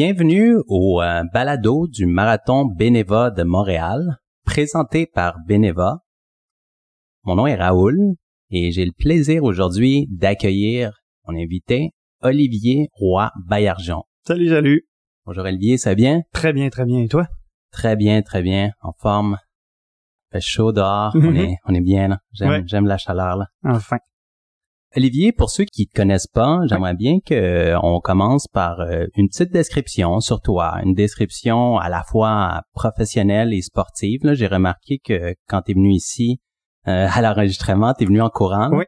Bienvenue au euh, balado du Marathon Beneva de Montréal, présenté par Beneva. Mon nom est Raoul et j'ai le plaisir aujourd'hui d'accueillir mon invité, Olivier Roy Baillargeon. Salut, salut. Bonjour Olivier, ça va bien? Très bien, très bien. Et toi? Très bien, très bien. En forme. Fait chaud dehors. on Mhm. est, on est bien, là. J'aime, Ouais. j'aime la chaleur, là. Enfin. Olivier, pour ceux qui te connaissent pas, j'aimerais bien que euh, on commence par euh, une petite description sur toi, une description à la fois professionnelle et sportive. J'ai remarqué que quand tu es venu ici euh, à l'enregistrement, tu es venu en courant. Oui.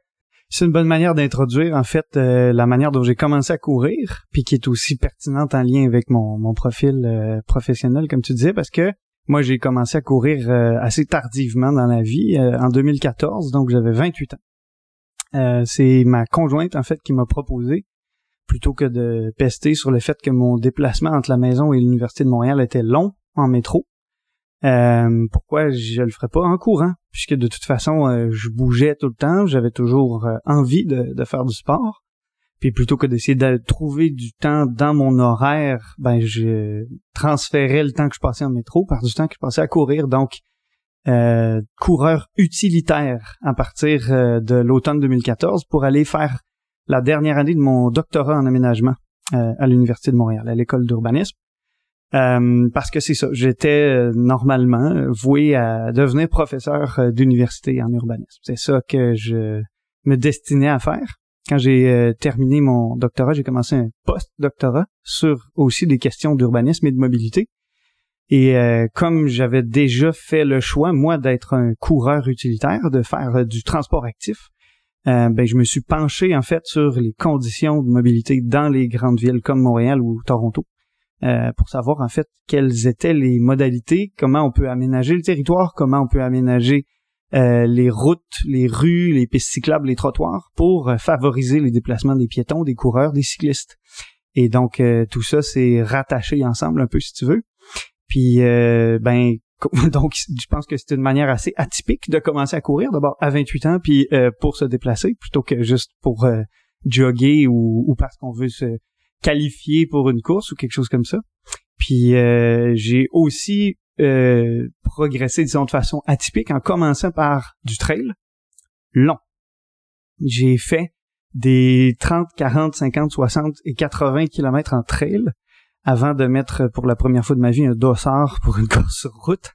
C'est une bonne manière d'introduire, en fait, euh, la manière dont j'ai commencé à courir, puis qui est aussi pertinente en lien avec mon, mon profil euh, professionnel, comme tu disais, parce que moi, j'ai commencé à courir assez tardivement dans la vie, en 2014, donc j'avais 28 ans. Euh, c'est ma conjointe, en fait, qui m'a proposé, plutôt que de pester sur le fait que mon déplacement entre la maison et l'Université de Montréal était long en métro, euh, pourquoi je le ferais pas en courant? Puisque de toute façon euh, je bougeais tout le temps j'avais toujours envie de, de faire du sport. Puis plutôt que d'essayer de trouver du temps dans mon horaire ben je transférais le temps que je passais en métro par du temps que je passais à courir. Donc euh, coureur utilitaire à partir euh, de l'automne 2014 pour aller faire la dernière année de mon doctorat en aménagement euh, à l'université de Montréal à l'école d'urbanisme euh, parce que c'est ça, j'étais euh, normalement voué à devenir professeur d'université en urbanisme. C'est ça que je me destinais à faire. Quand j'ai terminé mon doctorat, j'ai commencé un post-doctorat sur aussi des questions d'urbanisme et de mobilité. Et euh, comme j'avais déjà fait le choix, moi, d'être un coureur utilitaire, de faire euh, du transport actif, euh, ben, je me suis penché en fait sur les conditions de mobilité dans les grandes villes comme Montréal ou Toronto. Euh, pour savoir en fait quelles étaient les modalités, comment on peut aménager le territoire, comment on peut aménager les routes, les rues, les pistes cyclables, les trottoirs pour favoriser les déplacements des piétons, des coureurs, des cyclistes. Et donc tout ça c'est rattaché ensemble un peu si tu veux. Puis euh, ben donc je pense que c'est une manière assez atypique de commencer à courir d'abord à 28 ans puis euh, pour se déplacer plutôt que juste pour euh, jogger ou, ou parce qu'on veut se qualifié pour une course ou quelque chose comme ça. Puis euh, j'ai aussi euh, progressé, disons, de façon atypique en commençant par du trail long. J'ai fait des 30, 40, 50, 60 et 80 kilomètres en trail avant de mettre pour la première fois de ma vie un dossard pour une course sur route.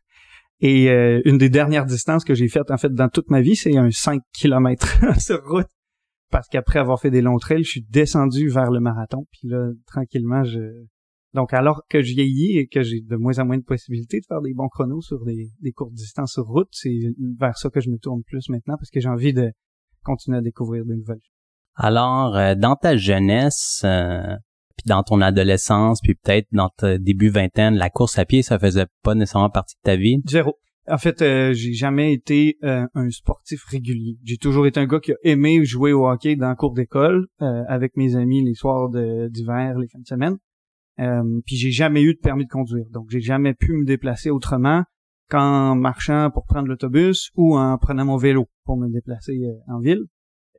Et euh, une des dernières distances que j'ai faites en fait dans toute ma vie, c'est un 5 kilomètres sur route parce qu'après avoir fait des longs trails, je suis descendu vers le marathon. Puis là, tranquillement, je... Donc, alors que je vieillis et que j'ai de moins en moins de possibilités de faire des bons chronos sur des, des courtes distances sur route, c'est vers ça que je me tourne plus maintenant parce que j'ai envie de continuer à découvrir de nouvelles choses. Alors, euh, dans ta jeunesse, euh, puis dans ton adolescence, puis peut-être dans ta début vingtaine, la course à pied, ça faisait pas nécessairement partie de ta vie? Zéro. En fait, euh, j'ai jamais été euh, un sportif régulier. J'ai toujours été un gars qui a aimé jouer au hockey dans le cours d'école euh, avec mes amis les soirs d'hiver, les fins de semaine. Euh, puis j'ai jamais eu de permis de conduire. Donc j'ai jamais pu me déplacer autrement qu'en marchant pour prendre l'autobus ou en prenant mon vélo pour me déplacer euh, en ville.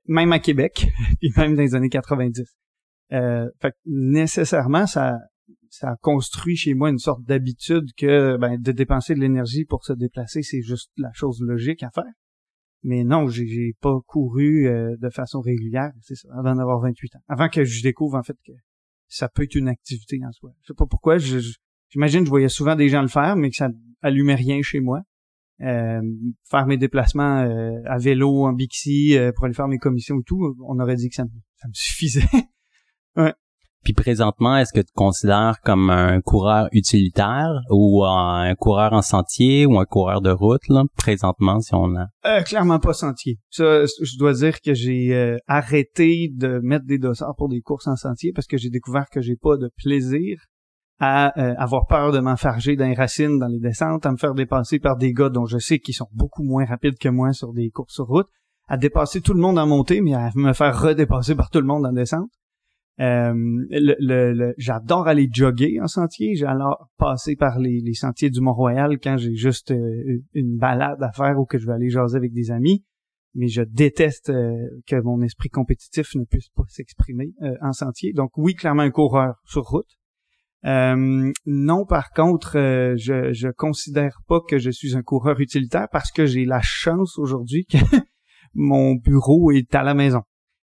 Même à Québec, puis même dans les années 90. Euh, fait que nécessairement, ça, ça a construit chez moi une sorte d'habitude que ben, de dépenser de l'énergie pour se déplacer, c'est juste la chose logique à faire. Mais non, j'ai, pas couru euh, de façon régulière, c'est ça, avant d'avoir 28 ans. Avant que je découvre en fait que ça peut être une activité en soi. Je sais pas pourquoi, j'imagine que je voyais souvent des gens le faire, mais que ça allumait rien chez moi. Euh, faire mes déplacements à vélo, en Bixi, pour aller faire mes commissions et tout, on aurait dit que ça ça me suffisait. Puis présentement, est-ce que tu te considères comme un coureur utilitaire ou un coureur en sentier ou un coureur de route, là, présentement, si on a... Euh, clairement pas sentier. Ça, je dois dire que j'ai euh, arrêté de mettre des dossards pour des courses en sentier parce que j'ai découvert que j'ai pas de plaisir à euh, avoir peur de m'enfarger dans les racines, dans les descentes, à me faire dépasser par des gars dont je sais qu'ils sont beaucoup moins rapides que moi sur des courses sur route, à dépasser tout le monde en montée, mais à me faire redépasser par tout le monde en descente. Euh, le, le- le- j'adore aller jogger en sentier. J'adore passer par les, sentiers du Mont-Royal quand j'ai juste euh, une balade à faire ou que je vais aller jaser avec des amis. Mais je déteste euh, que mon esprit compétitif ne puisse pas s'exprimer en sentier. Donc oui, clairement un coureur sur route. Non, par contre, je je considère pas que je suis un coureur utilitaire parce que j'ai la chance aujourd'hui que mon bureau est à la maison.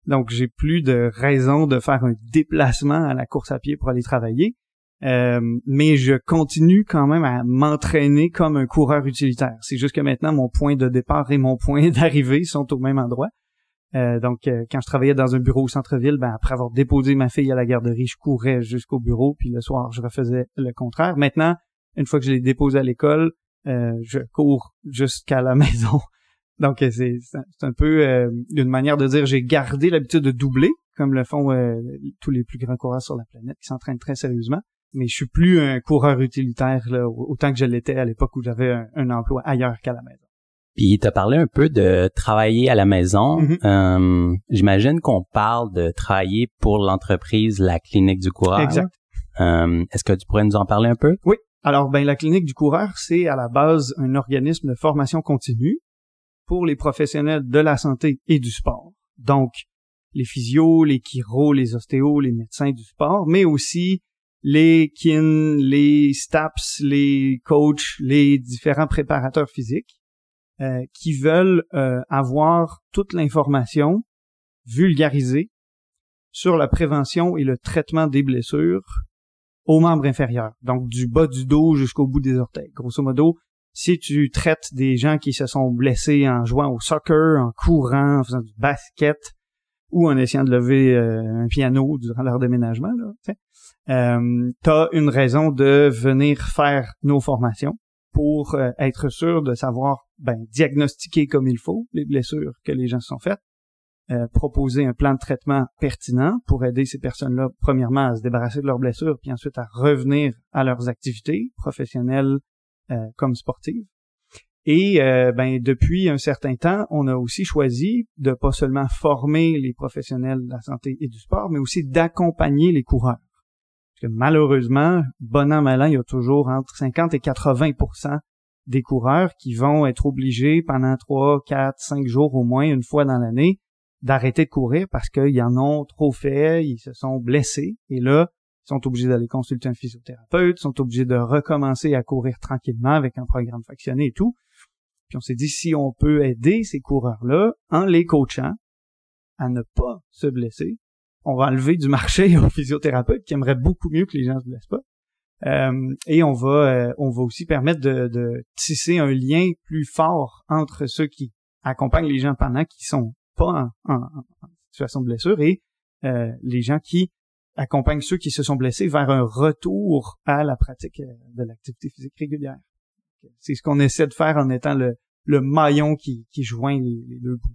Donc, j'ai plus de raison de faire un déplacement à la course à pied pour aller travailler. Euh, mais je continue quand même à m'entraîner comme un coureur utilitaire. C'est juste que maintenant, mon point de départ et mon point d'arrivée sont au même endroit. Euh, donc, euh, quand je travaillais dans un bureau au centre-ville, ben, après avoir déposé ma fille à la garderie, je courais jusqu'au bureau, puis le soir, je refaisais le contraire. Maintenant, une fois que je l'ai déposé à l'école, je cours jusqu'à la maison donc euh, c'est un peu euh, une manière de dire j'ai gardé l'habitude de doubler, comme le font euh, tous les plus grands coureurs sur la planète qui s'entraînent très sérieusement. Mais je suis plus un coureur utilitaire là, autant que je l'étais à l'époque où j'avais un, emploi ailleurs qu'à la maison. Puis tu as parlé un peu de travailler à la maison. Mm-hmm. J'imagine qu'on parle de travailler pour l'entreprise La Clinique du Coureur. Exact. Est-ce que tu pourrais nous en parler un peu? Oui. Alors, ben, la Clinique du Coureur, c'est à la base un organisme de formation continue pour les professionnels de la santé et du sport. Donc, les physios, les chiros, les ostéos, les médecins du sport, mais aussi les kin, les staps, les coachs, les différents préparateurs physiques euh, qui veulent euh, avoir toute l'information vulgarisée sur la prévention et le traitement des blessures aux membres inférieurs, donc du bas du dos jusqu'au bout des orteils. Grosso modo, si tu traites des gens qui se sont blessés en jouant au soccer, en courant, en faisant du basket ou en essayant de lever euh, un piano durant leur déménagement, là, euh, as une raison de venir faire nos formations pour euh, être sûr de savoir ben, diagnostiquer comme il faut les blessures que les gens se sont faites, euh, proposer un plan de traitement pertinent pour aider ces personnes-là, premièrement, à se débarrasser de leurs blessures, puis ensuite à revenir à leurs activités professionnelles, euh, comme sportive. Et euh, ben depuis un certain temps, on a aussi choisi de pas seulement former les professionnels de la santé et du sport, mais aussi d'accompagner les coureurs. Parce que malheureusement, bon an mal an, il y a toujours entre 50 et 80% des coureurs qui vont être obligés pendant 3, 4, 5 jours au moins une fois dans l'année d'arrêter de courir parce qu'ils en ont trop fait, ils se sont blessés. Et là, sont obligés d'aller consulter un physiothérapeute, sont obligés de recommencer à courir tranquillement avec un programme fractionné et tout. Puis on s'est dit, si on peut aider ces coureurs-là en les coachant à ne pas se blesser, on va enlever du marché aux physiothérapeutes qui aimeraient beaucoup mieux que les gens se blessent pas. Euh, et on va, euh, on va aussi permettre de, tisser un lien plus fort entre ceux qui accompagnent les gens pendant qui sont pas en, situation de blessure et euh, les gens qui accompagne ceux qui se sont blessés vers un retour à la pratique euh, de l'activité physique régulière. C'est ce qu'on essaie de faire en étant le, le maillon qui, qui joint les, deux bouts.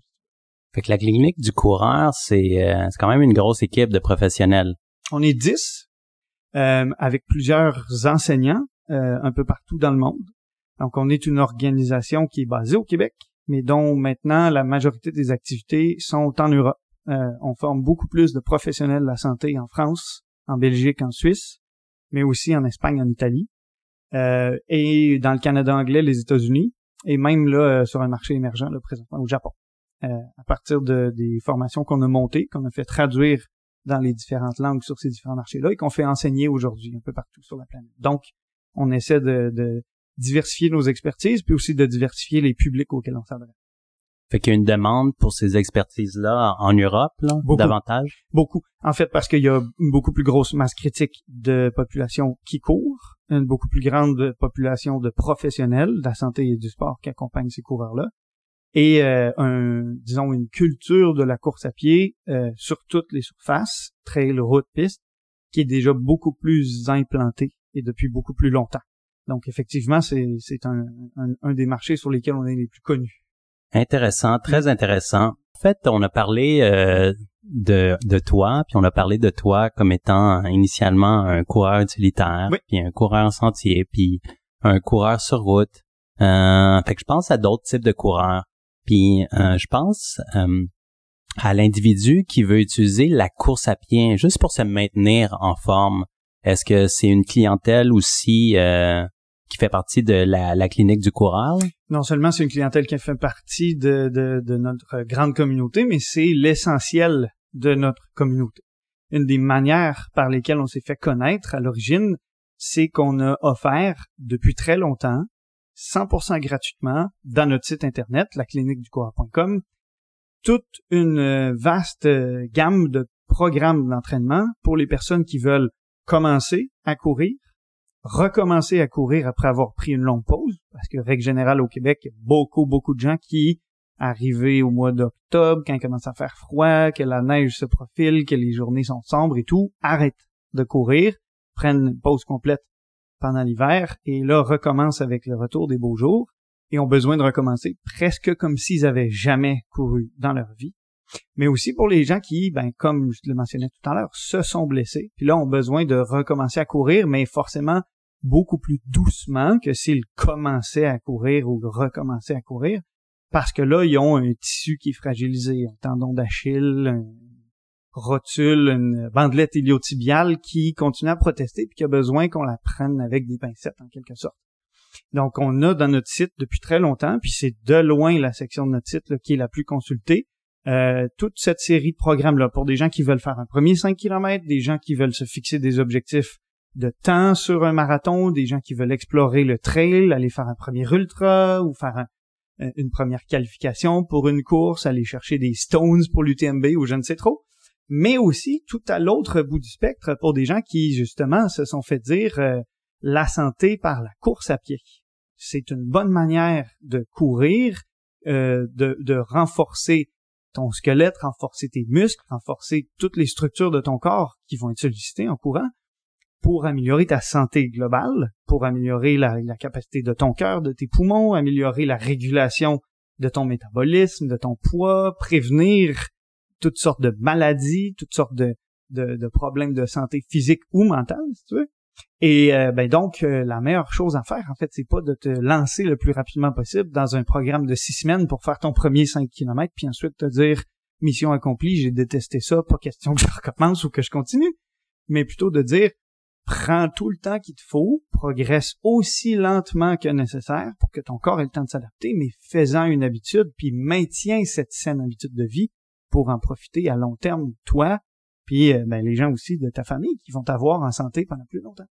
Fait que la clinique du coureur, c'est euh, quand même une grosse équipe de professionnels. On est dix, euh, avec plusieurs enseignants euh, un peu partout dans le monde. Donc, on est une organisation qui est basée au Québec, mais dont maintenant la majorité des activités sont en Europe. Euh, on forme beaucoup plus de professionnels de la santé en France, en Belgique, en Suisse, mais aussi en Espagne, en Italie, euh, et dans le Canada anglais, les États-Unis, et même là euh, sur un marché émergent, là, présentement au Japon. à partir de, des formations qu'on a montées, qu'on a fait traduire dans les différentes langues sur ces différents marchés-là et qu'on fait enseigner aujourd'hui un peu partout sur la planète. Donc, on essaie de, de diversifier nos expertises, puis aussi de diversifier les publics auxquels on s'adresse. Fait qu'il y a une demande pour ces expertises-là en Europe, là, davantage? Beaucoup. En fait, parce qu'il y a une beaucoup plus grosse masse critique de population qui court, une beaucoup plus grande population de professionnels de la santé et du sport qui accompagnent ces coureurs-là, et euh, un, disons, une culture de la course à pied euh, sur toutes les surfaces, trail, route, piste, qui est déjà beaucoup plus implantée et depuis beaucoup plus longtemps. Donc, effectivement, c'est un, un, un des marchés sur lesquels on est les plus connus. Intéressant, très intéressant. En fait, on a parlé euh, de, de toi, puis on a parlé de toi comme étant initialement un coureur utilitaire, puis un coureur en sentier, puis un coureur sur route. Euh, fait que je pense à d'autres types de coureurs. Puis euh, je pense euh, à l'individu qui veut utiliser la course à pied juste pour se maintenir en forme. Est-ce que c'est une clientèle aussi euh, qui fait partie de la, la clinique du coureur? Non seulement c'est une clientèle qui fait partie de, notre grande communauté, mais c'est l'essentiel de notre communauté. Une des manières par lesquelles on s'est fait connaître à l'origine, c'est qu'on a offert depuis très longtemps, 100% gratuitement, dans notre site internet, la clinique du toute une euh, vaste euh, gamme de programmes d'entraînement pour les personnes qui veulent commencer à courir, recommencer à courir après avoir pris une longue pause, parce que règle générale au Québec, il y a beaucoup, beaucoup de gens qui, arrivés au mois d'octobre, quand il commence à faire froid, que la neige se profile, que les journées sont sombres et tout, arrêtent de courir, prennent une pause complète pendant l'hiver, et là recommencent avec le retour des beaux jours, et ont besoin de recommencer presque comme s'ils avaient jamais couru dans leur vie. Mais aussi pour les gens qui, ben, comme je le mentionnais tout à l'heure, se sont blessés, puis là ont besoin de recommencer à courir, mais forcément beaucoup plus doucement que s'ils commençaient à courir ou recommençaient à courir, parce que là, ils ont un tissu qui est fragilisé, un tendon d'Achille, un rotule, une bandelette iliotibiale qui continue à protester puis qui a besoin qu'on la prenne avec des pincettes en quelque sorte. Donc, on a dans notre site depuis très longtemps, puis c'est de loin la section de notre site qui est la plus consultée, euh, toute cette série de programmes-là pour des gens qui veulent faire un premier 5 km, des gens qui veulent se fixer des objectifs de temps sur un marathon, des gens qui veulent explorer le trail, aller faire un premier ultra ou faire une première qualification pour une course, aller chercher des stones pour l'UTMB ou je ne sais trop, mais aussi tout à l'autre bout du spectre pour des gens qui justement se sont fait dire euh, la santé par la course à pied. C'est une bonne manière de courir, euh, de, de renforcer ton squelette, renforcer tes muscles, renforcer toutes les structures de ton corps qui vont être sollicitées en courant pour améliorer ta santé globale, pour améliorer la, capacité de ton cœur, de tes poumons, améliorer la régulation de ton métabolisme, de ton poids, prévenir toutes sortes de maladies, toutes sortes de, de, de problèmes de santé physique ou mentale, si tu veux. Et euh, ben donc, euh, la meilleure chose à faire, en fait, c'est pas de te lancer le plus rapidement possible dans un programme de six semaines pour faire ton premier 5 km, puis ensuite te dire mission accomplie, j'ai détesté ça, pas question que je recommence ou que je continue, mais plutôt de dire prends tout le temps qu'il te faut, progresse aussi lentement que nécessaire pour que ton corps ait le temps de s'adapter, mais fais-en une habitude, puis maintiens cette saine habitude de vie pour en profiter à long terme, toi, puis euh, ben, les gens aussi de ta famille qui vont t'avoir en santé pendant plus longtemps.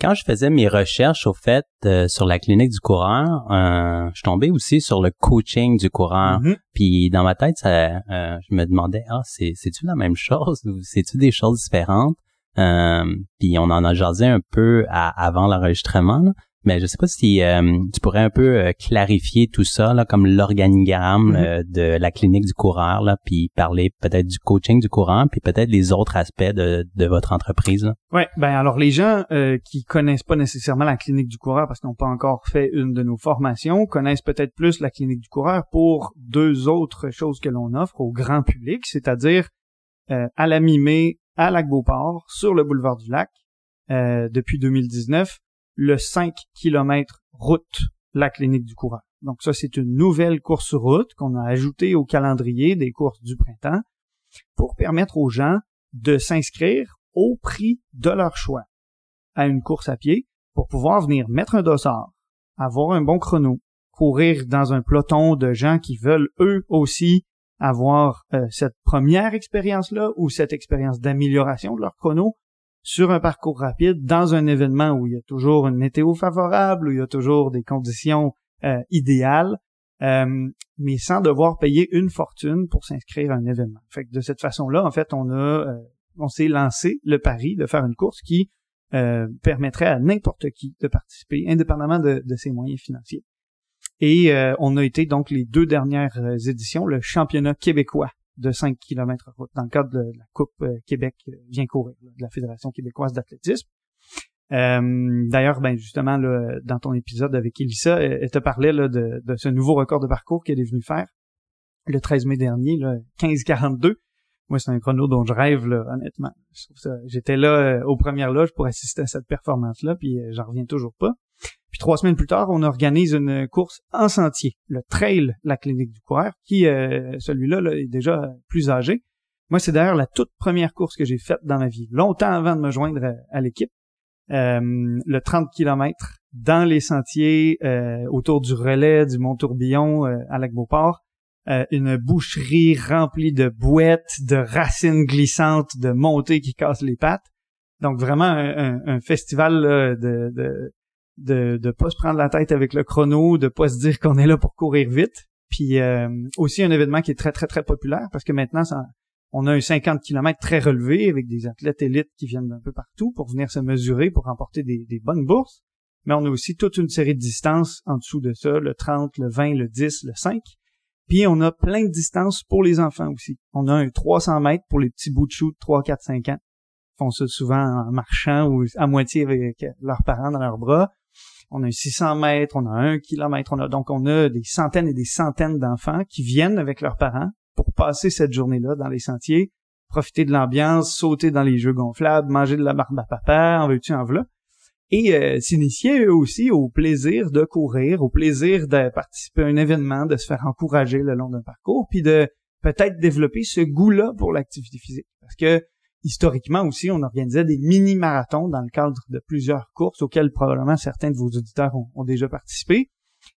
Quand je faisais mes recherches au fait euh, sur la clinique du coureur, euh, je tombais aussi sur le coaching du coureur. Mm-hmm. Puis dans ma tête, ça, je me demandais ah c'est c'est-tu la même chose ou c'est-tu des choses différentes? Puis on en a jasé un peu avant l'enregistrement. Mais je sais pas si euh, tu pourrais un peu euh, clarifier tout ça, là, comme l'organigramme mm-hmm. euh, de la clinique du coureur, là, puis parler peut-être du coaching du coureur, puis peut-être les autres aspects de, de votre entreprise. Oui, ben alors les gens qui connaissent pas nécessairement la clinique du coureur parce qu'ils n'ont pas encore fait une de nos formations, connaissent peut-être plus la clinique du coureur pour deux autres choses que l'on offre au grand public, c'est-à-dire à la mi-mai à Lac-Beauport, sur le boulevard du Lac, depuis 2019 le 5 km route la clinique du coureur. Donc ça, c'est une nouvelle course route qu'on a ajoutée au calendrier des courses du printemps pour permettre aux gens de s'inscrire au prix de leur choix à une course à pied pour pouvoir venir mettre un dossard, avoir un bon chrono, courir dans un peloton de gens qui veulent eux aussi avoir euh, cette première expérience-là ou cette expérience d'amélioration de leur chrono sur un parcours rapide dans un événement où il y a toujours une météo favorable, où il y a toujours des conditions euh, idéales, euh, mais sans devoir payer une fortune pour s'inscrire à un événement. Fait de cette façon-là, en fait, euh, on s'est lancé le pari de faire une course qui permettrait à n'importe qui de participer, indépendamment de, de ses moyens financiers. Et on a été donc les deux dernières éditions le championnat québécois de 5 km dans le cadre de la Coupe euh, Québec euh, vient courir, de la Fédération québécoise d'athlétisme. Euh, D'ailleurs, ben justement, là, dans ton épisode avec Elissa, elle, te parlait là, de, ce nouveau record de parcours qu'elle est venue faire le 13 mai dernier, 15-42. Moi, c'est un chrono dont je rêve, honnêtement. J'étais là aux premières loges pour assister à cette performance-là, puis j'en reviens toujours pas. Puis trois semaines plus tard, on organise une course en sentier, le Trail La Clinique du Coureur, qui, euh, celui-là, est déjà plus âgé. Moi, c'est d'ailleurs la toute première course que j'ai faite dans ma vie, longtemps avant de me joindre à, l'équipe. Euh, le 30 km dans les sentiers euh, autour du relais du Mont-Tourbillon à Lac-Beauport. une boucherie remplie de bouettes, de racines glissantes, de montées qui cassent les pattes. Donc vraiment un, festival de, de de de pas se prendre la tête avec le chrono, de pas se dire qu'on est là pour courir vite. Puis euh, aussi un événement qui est très très très populaire parce que maintenant on a un 50 km très relevé avec des athlètes élites qui viennent d'un peu partout pour venir se mesurer pour remporter des, des bonnes bourses. Mais on a aussi toute une série de distances en dessous de ça, le 30, le 20, le 10, le 5. Puis on a plein de distances pour les enfants aussi. On a un 300 mètres pour les petits bouts de chou de 3, 4, 5 ans. Ils font ça souvent en marchant ou à moitié avec leurs parents dans leurs bras. On a un 600 mètres, on a un kilomètre, on a donc on a des centaines et des centaines d'enfants qui viennent avec leurs parents pour passer cette journée-là dans les sentiers, profiter de l'ambiance, sauter dans les jeux gonflables, manger de la barbe à papa, en veux-tu, en voilà et euh, s'initier eux aussi au plaisir de courir, au plaisir de participer à un événement, de se faire encourager le long d'un parcours, puis de peut-être développer ce goût-là pour l'activité physique. Parce que historiquement aussi, on organisait des mini-marathons dans le cadre de plusieurs courses auxquelles probablement certains de vos auditeurs ont, déjà participé.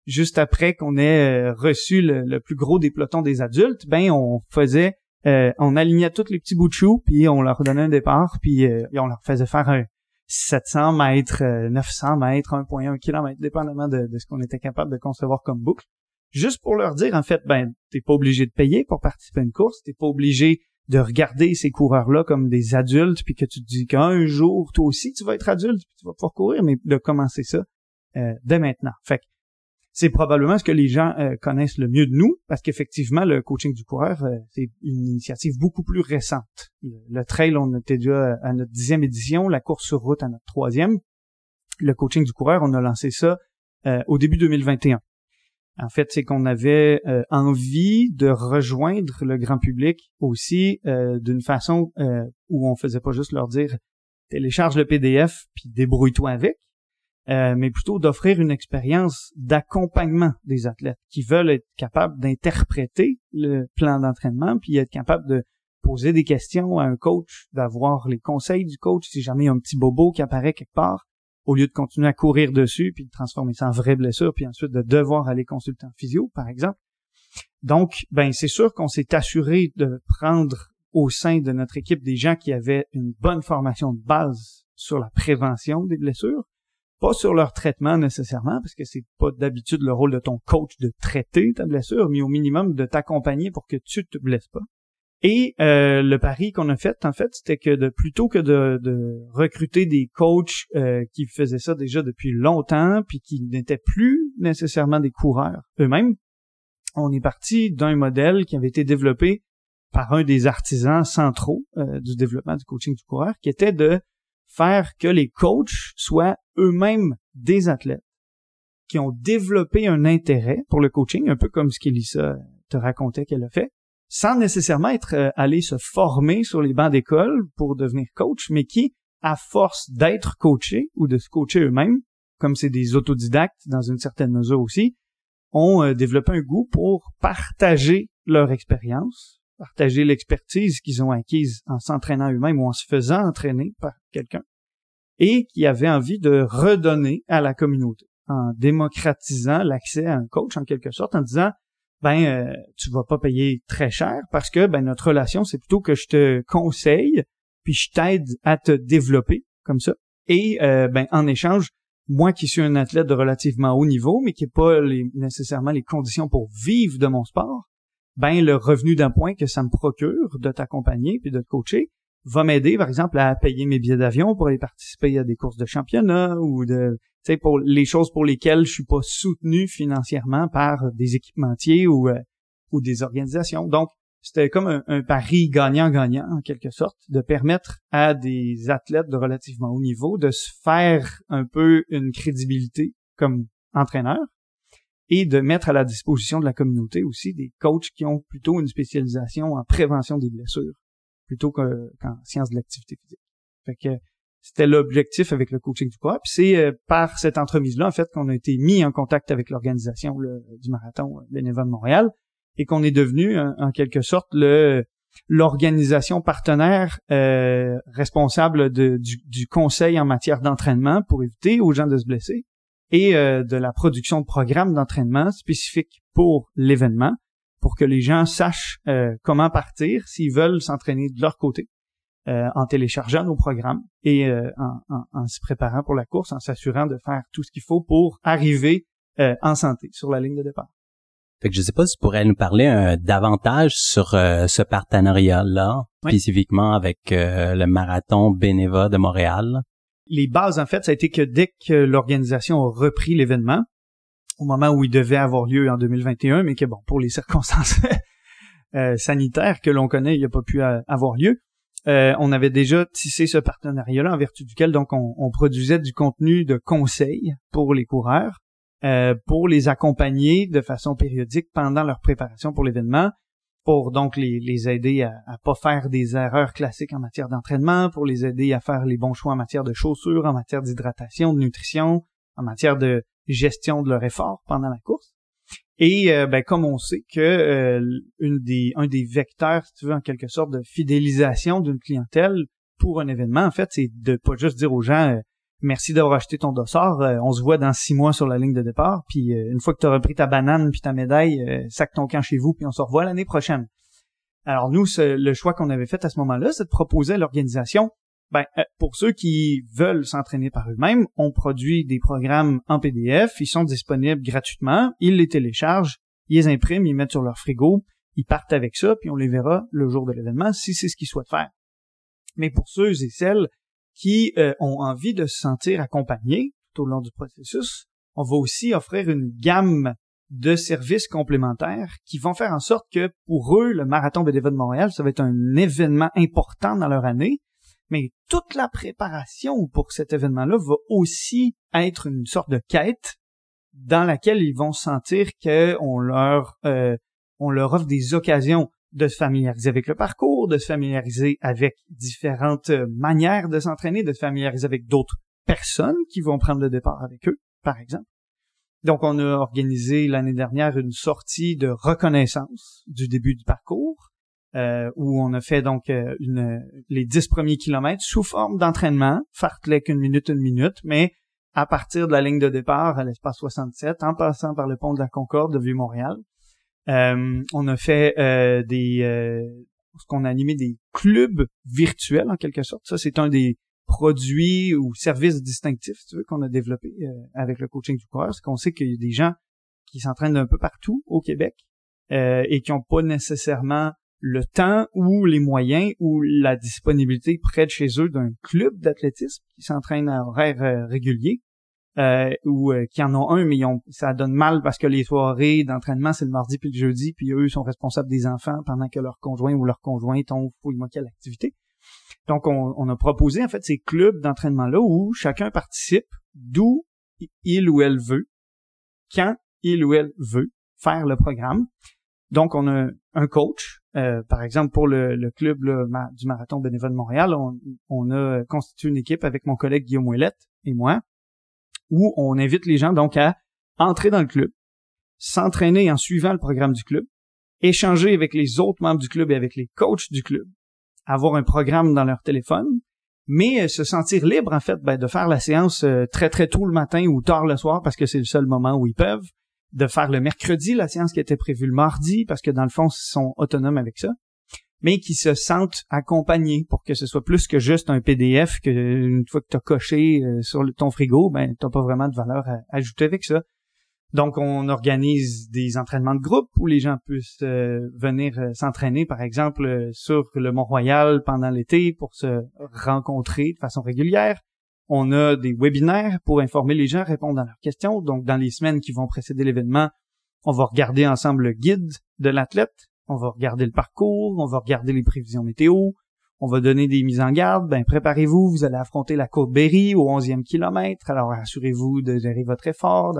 Juste après qu'on ait euh, reçu le, plus gros des pelotons des adultes, ben on faisait, euh, on alignait tous les petits bouts de chou, puis on leur donnait un départ, puis et on leur faisait faire un, 700 mètres, 900 euh, mètres, 1.1 km, dépendamment de, ce qu'on était capable de concevoir comme boucle. Juste pour leur dire, en fait, ben, t'es pas obligé de payer pour participer à une course, t'es pas obligé de regarder ces coureurs-là comme des adultes, puis que tu te dis qu'un jour, toi aussi, tu vas être adulte, puis tu vas pouvoir courir, mais de commencer ça euh, dès maintenant. Fait que c'est probablement ce que les gens euh, connaissent le mieux de nous, parce qu'effectivement, le coaching du coureur, euh, c'est une initiative beaucoup plus récente. Le, trail, on était déjà à notre dixième édition, la course sur route à notre troisième. Le coaching du coureur, on a lancé ça au début 2021. En fait, c'est qu'on avait envie de rejoindre le grand public aussi d'une façon où on faisait pas juste leur dire télécharge le PDF puis débrouille-toi avec, euh, mais plutôt d'offrir une expérience d'accompagnement des athlètes qui veulent être capables d'interpréter le plan d'entraînement, puis être capables de poser des questions à un coach, d'avoir les conseils du coach si jamais il y a un petit bobo qui apparaît quelque part, au lieu de continuer à courir dessus, puis de transformer ça en vraie blessure, puis ensuite de devoir aller consulter un physio, par exemple. Donc, ben c'est sûr qu'on s'est assuré de prendre au sein de notre équipe des gens qui avaient une bonne formation de base sur la prévention des blessures, pas sur leur traitement nécessairement, parce que c'est pas d'habitude le rôle de ton coach de traiter ta blessure, mais au minimum de t'accompagner pour que tu te blesses pas. Et euh, le pari qu'on a fait, en fait, c'était que de plutôt que de, recruter des coachs euh, qui faisaient ça déjà depuis longtemps, puis qui n'étaient plus nécessairement des coureurs eux-mêmes, on est parti d'un modèle qui avait été développé par un des artisans centraux euh, du développement du coaching du coureur, qui était de faire que les coachs soient eux-mêmes des athlètes qui ont développé un intérêt pour le coaching, un peu comme ce qu'Elissa te racontait qu'elle a fait, sans nécessairement être euh, se former sur les bancs d'école pour devenir coach, mais qui, à force d'être coachés ou de se coacher eux-mêmes, comme c'est des autodidactes dans une certaine mesure aussi, ont euh, développé un goût pour partager leur expérience, partager l'expertise qu'ils ont acquise en s'entraînant eux-mêmes ou en se faisant entraîner par quelqu'un, et qui avaient envie de redonner à la communauté en démocratisant l'accès à un coach en quelque sorte, en disant ben euh, tu vas pas payer très cher parce que ben notre relation c'est plutôt que je te conseille puis je t'aide à te développer comme ça. Et euh, ben en échange moi qui suis un athlète de relativement haut niveau mais qui n'ai pas nécessairement les conditions pour vivre de mon sport ben le revenu d'un point que ça me procure de t'accompagner puis de te coacher va m'aider, par exemple, à payer mes billets d'avion pour aller participer à des courses de championnat ou de, tu sais, pour les choses pour lesquelles je suis pas soutenu financièrement par des équipementiers ou, euh, ou des organisations. Donc, c'était comme un, un pari gagnant-gagnant, en quelque sorte, de permettre à des athlètes de relativement haut niveau de se faire un peu une crédibilité comme entraîneur et de mettre à la disposition de la communauté aussi des coachs qui ont plutôt une spécialisation en prévention des blessures plutôt qu'en sciences de l'activité physique. Fait que c'était l'objectif avec le coaching du corps. Puis c'est euh, par cette entremise-là, en fait, qu'on a été mis en contact avec l'organisation du marathon euh, bénévole de Montréal et qu'on est devenu, en, quelque sorte, le l'organisation partenaire euh, responsable du, du, conseil en matière d'entraînement pour éviter aux gens de se blesser et de la production de programmes d'entraînement spécifiques pour l'événement pour que les gens sachent euh, comment partir s'ils veulent s'entraîner de leur côté. euh, en téléchargeant nos programmes et euh, en, en, en, se préparant pour la course, en s'assurant de faire tout ce qu'il faut pour arriver euh, en santé sur la ligne de départ. Fait que je sais pas si tu pourrais nous parler davantage sur ce partenariat-là, spécifiquement avec le marathon Bénéva de Montréal. Les bases, en fait, ça a été que dès que l'organisation a repris l'événement, au moment où il devait avoir lieu en 2021, mais que bon, pour les circonstances sanitaires que l'on connaît, il n'a pas pu avoir lieu. Euh, on avait déjà tissé ce partenariat-là en vertu duquel donc on, produisait du contenu de conseil pour les coureurs, euh, pour les accompagner de façon périodique pendant leur préparation pour l'événement, pour donc les, aider à, à pas faire des erreurs classiques en matière d'entraînement, pour les aider à faire les bons choix en matière de chaussures, en matière d'hydratation, de nutrition, en matière de gestion de leur effort pendant la course. Et euh, ben, comme on sait que euh, une des, un des vecteurs, si tu veux, en quelque sorte, de fidélisation d'une clientèle pour un événement, en fait, c'est de pas juste dire aux gens euh, merci d'avoir acheté ton dossard, on se voit dans six mois sur la ligne de départ, puis une fois que tu auras pris ta banane puis ta médaille, sac ton camp chez vous, puis on se revoit l'année prochaine. Alors nous, le choix qu'on avait fait à ce moment-là, c'est de proposer à l'organisation ben, euh, pour ceux qui veulent s'entraîner par eux-mêmes, on produit des programmes en PDF, ils sont disponibles gratuitement, ils les téléchargent, ils les impriment, ils mettent sur leur frigo, ils partent avec ça, puis on les verra le jour de l'événement si c'est ce qu'ils souhaitent faire. Mais pour ceux et celles qui euh, ont envie de se sentir accompagnés tout au long du processus, on va aussi offrir une gamme de services complémentaires qui vont faire en sorte que pour eux, le Marathon Bénévole de Montréal, ça va être un événement important dans leur année mais toute la préparation pour cet événement-là va aussi être une sorte de quête dans laquelle ils vont sentir qu'on leur euh, on leur offre des occasions de se familiariser avec le parcours, de se familiariser avec différentes manières de s'entraîner, de se familiariser avec d'autres personnes qui vont prendre le départ avec eux, par exemple. Donc, on a organisé l'année dernière une sortie de reconnaissance du début du parcours euh, où on a fait donc euh, une, les dix premiers kilomètres sous forme d'entraînement, fartlek une minute, une minute, mais à partir de la ligne de départ à l'espace 67, en passant par le pont de la Concorde de Vieux-Montréal. Euh, on a fait des ce qu'on a animé des clubs virtuels en quelque sorte. Ça, c'est un des produits ou services distinctifs, tu veux, qu'on a développé avec le coaching du coureur. C'est qu'on sait qu'il y a des gens qui s'entraînent d'un peu partout au Québec et qui n'ont pas nécessairement le temps ou les moyens ou la disponibilité près de chez eux d'un club d'athlétisme qui s'entraîne à horaire euh, régulier euh, ou euh, qui en ont un mais ça donne mal parce que les soirées d'entraînement c'est le mardi puis le jeudi puis eux sont responsables des enfants pendant que leur conjoint ou leur conjointe ont fouille-moi quelle activité. Donc on, on, a proposé en fait ces clubs d'entraînement là où chacun participe d'où il ou elle veut quand il ou elle veut faire le programme. Donc on a un coach euh, par exemple, pour le, club du marathon bénévole Montréal, on, a constitué une équipe avec mon collègue Guillaume Ouellette et moi, où on invite les gens donc à entrer dans le club, s'entraîner en suivant le programme du club, échanger avec les autres membres du club et avec les coachs du club, avoir un programme dans leur téléphone, mais euh, se sentir libre en fait ben, de faire la séance euh, très très tôt le matin ou tard le soir parce que c'est le seul moment où ils peuvent, de faire le mercredi la séance qui était prévue le mardi, parce que dans le fond, ils sont autonomes avec ça, mais qui se sentent accompagnés pour que ce soit plus que juste un PDF que une fois que tu as coché euh, sur ton frigo, ben t'as pas vraiment de valeur à, ajouter avec ça. Donc, on organise des entraînements de groupe où les gens puissent euh, venir euh, s'entraîner, par exemple, sur le Mont-Royal pendant l'été pour se rencontrer de façon régulière. On a des webinaires pour informer les gens, répondre à leurs questions. Donc, dans les semaines qui vont précéder l'événement, on va regarder ensemble le guide de l'athlète, on va regarder le parcours, on va regarder les prévisions météo, on va donner des mises en garde. Ben, préparez-vous, vous allez affronter la côte Berry au 11e kilomètre, alors assurez-vous de gérer votre effort.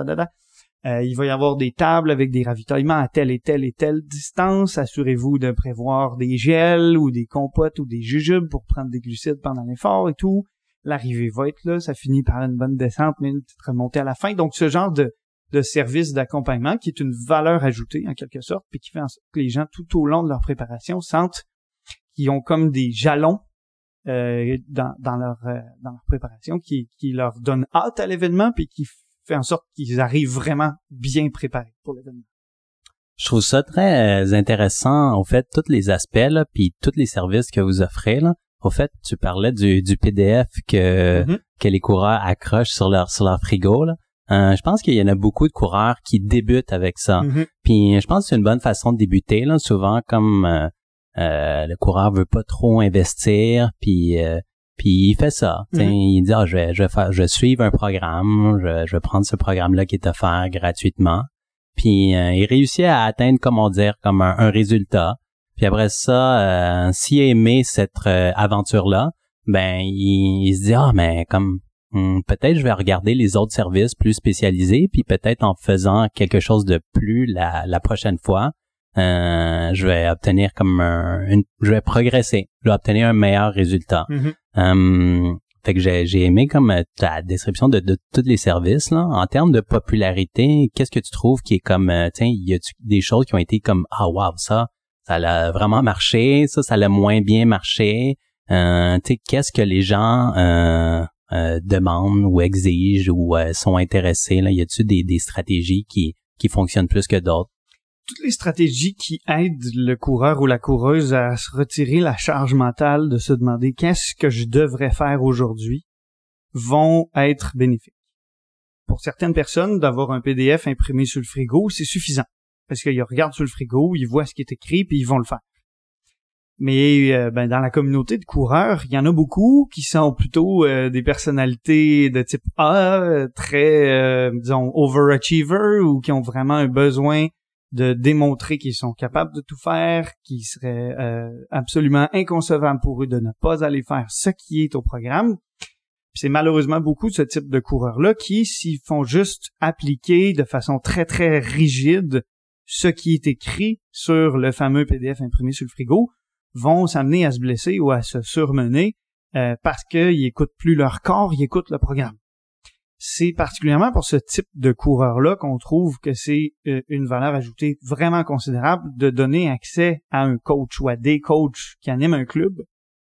Euh, il va y avoir des tables avec des ravitaillements à telle et telle et telle distance. Assurez-vous de prévoir des gels ou des compotes ou des jujubes pour prendre des glucides pendant l'effort et tout l'arrivée va être là, ça finit par une bonne descente, mais une petite remontée à la fin. Donc, ce genre de, de service d'accompagnement qui est une valeur ajoutée, en quelque sorte, puis qui fait en sorte que les gens, tout au long de leur préparation, sentent qu'ils ont comme des jalons euh, dans, dans, leur, euh, dans leur préparation qui, qui leur donnent hâte à l'événement, puis qui fait en sorte qu'ils arrivent vraiment bien préparés pour l'événement. Je trouve ça très euh, intéressant, en fait, tous les aspects, là, puis tous les services que vous offrez. Là Au fait, tu parlais du, du PDF que, Mhm. que les coureurs accrochent sur leur sur leur frigo. Là. Euh, je pense qu'il y en a beaucoup de coureurs qui débutent avec ça. Mhm. Puis je pense que c'est une bonne façon de débuter. Là. Souvent, comme euh, euh, le coureur veut pas trop investir, puis euh, puis il fait ça. Mhm. Il dit ah, je vais je vais faire je vais suivre un programme, je, je vais prendre ce programme-là qui est offert gratuitement. Puis euh, il réussit à atteindre, comment dire, comme un, un résultat. Puis après ça, euh, s'il a aimé cette euh, aventure-là, ben il, il se dit ah mais comme hmm, peut-être je vais regarder les autres services plus spécialisés, puis peut-être en faisant quelque chose de plus la, la prochaine fois, euh, je vais obtenir comme un, une, je vais progresser, je vais obtenir un meilleur résultat. Mhm. Hum, fait que j'ai, j'ai aimé comme euh, ta description de, de tous les services là. En termes de popularité, qu'est-ce que tu trouves qui est comme, euh, tiens, y a des choses qui ont été comme ah wow ça, ça a vraiment marché, ça ça l'a moins bien marché. Euh, qu'est-ce que les gens euh, euh, demandent ou exigent ou euh, sont intéressés là? Y a-tu des, des stratégies qui qui fonctionnent plus que d'autres? Toutes les stratégies qui aident le coureur ou la coureuse à se retirer la charge mentale de se demander qu'est-ce que je devrais faire aujourd'hui vont être bénéfiques. Pour certaines personnes, d'avoir un PDF imprimé sur le frigo, c'est suffisant. Parce qu'ils regardent sur le frigo, ils voient ce qui est écrit, puis ils vont le faire. Mais euh, ben, dans la communauté de coureurs, il y en a beaucoup qui sont plutôt euh, des personnalités de type A, euh, très, euh, disons, overachiever, ou qui ont vraiment un besoin de démontrer qu'ils sont capables de tout faire, qu'il serait absolument inconcevable pour eux de ne pas aller faire ce qui est au programme. C'est malheureusement beaucoup de ce type de coureurs-là qui, s'ils font juste appliquer de façon très très rigide ce qui est écrit sur le fameux PDF imprimé sur le frigo, vont s'amener à se blesser ou à se surmener euh, parce qu'ils écoutent plus leur corps, ils écoutent le programme. C'est particulièrement pour ce type de coureur-là qu'on trouve que c'est euh, une valeur ajoutée vraiment considérable de donner accès à un coach ou à des coachs qui animent un club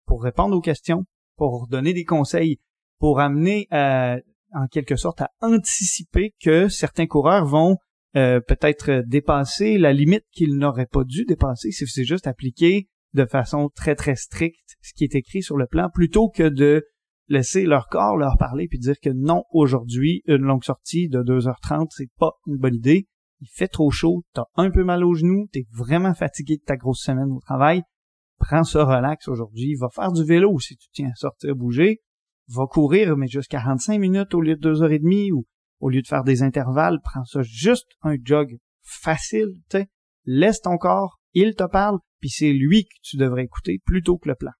pour répondre aux questions, pour donner des conseils, pour amener euh, en quelque sorte à anticiper que certains coureurs vont euh, peut-être dépasser la limite qu'ils n'auraient pas dû dépasser si c'est juste appliquer de façon très très stricte ce qui est écrit sur le plan plutôt que de laisser leur corps leur parler puis dire que non, aujourd'hui, une longue sortie de 2h30, c'est pas une bonne idée. Il fait trop chaud, t'as un peu mal aux genoux, t'es vraiment fatigué de ta grosse semaine au travail. Prends ça relax aujourd'hui. Va faire du vélo si tu tiens à sortir, bouger. Va courir, mais juste 45 minutes au lieu de 2h30 ou au lieu de faire des intervalles, prends ça juste un jog facile, tu. Laisse ton corps, il te parle, puis c'est lui que tu devrais écouter plutôt que le plan.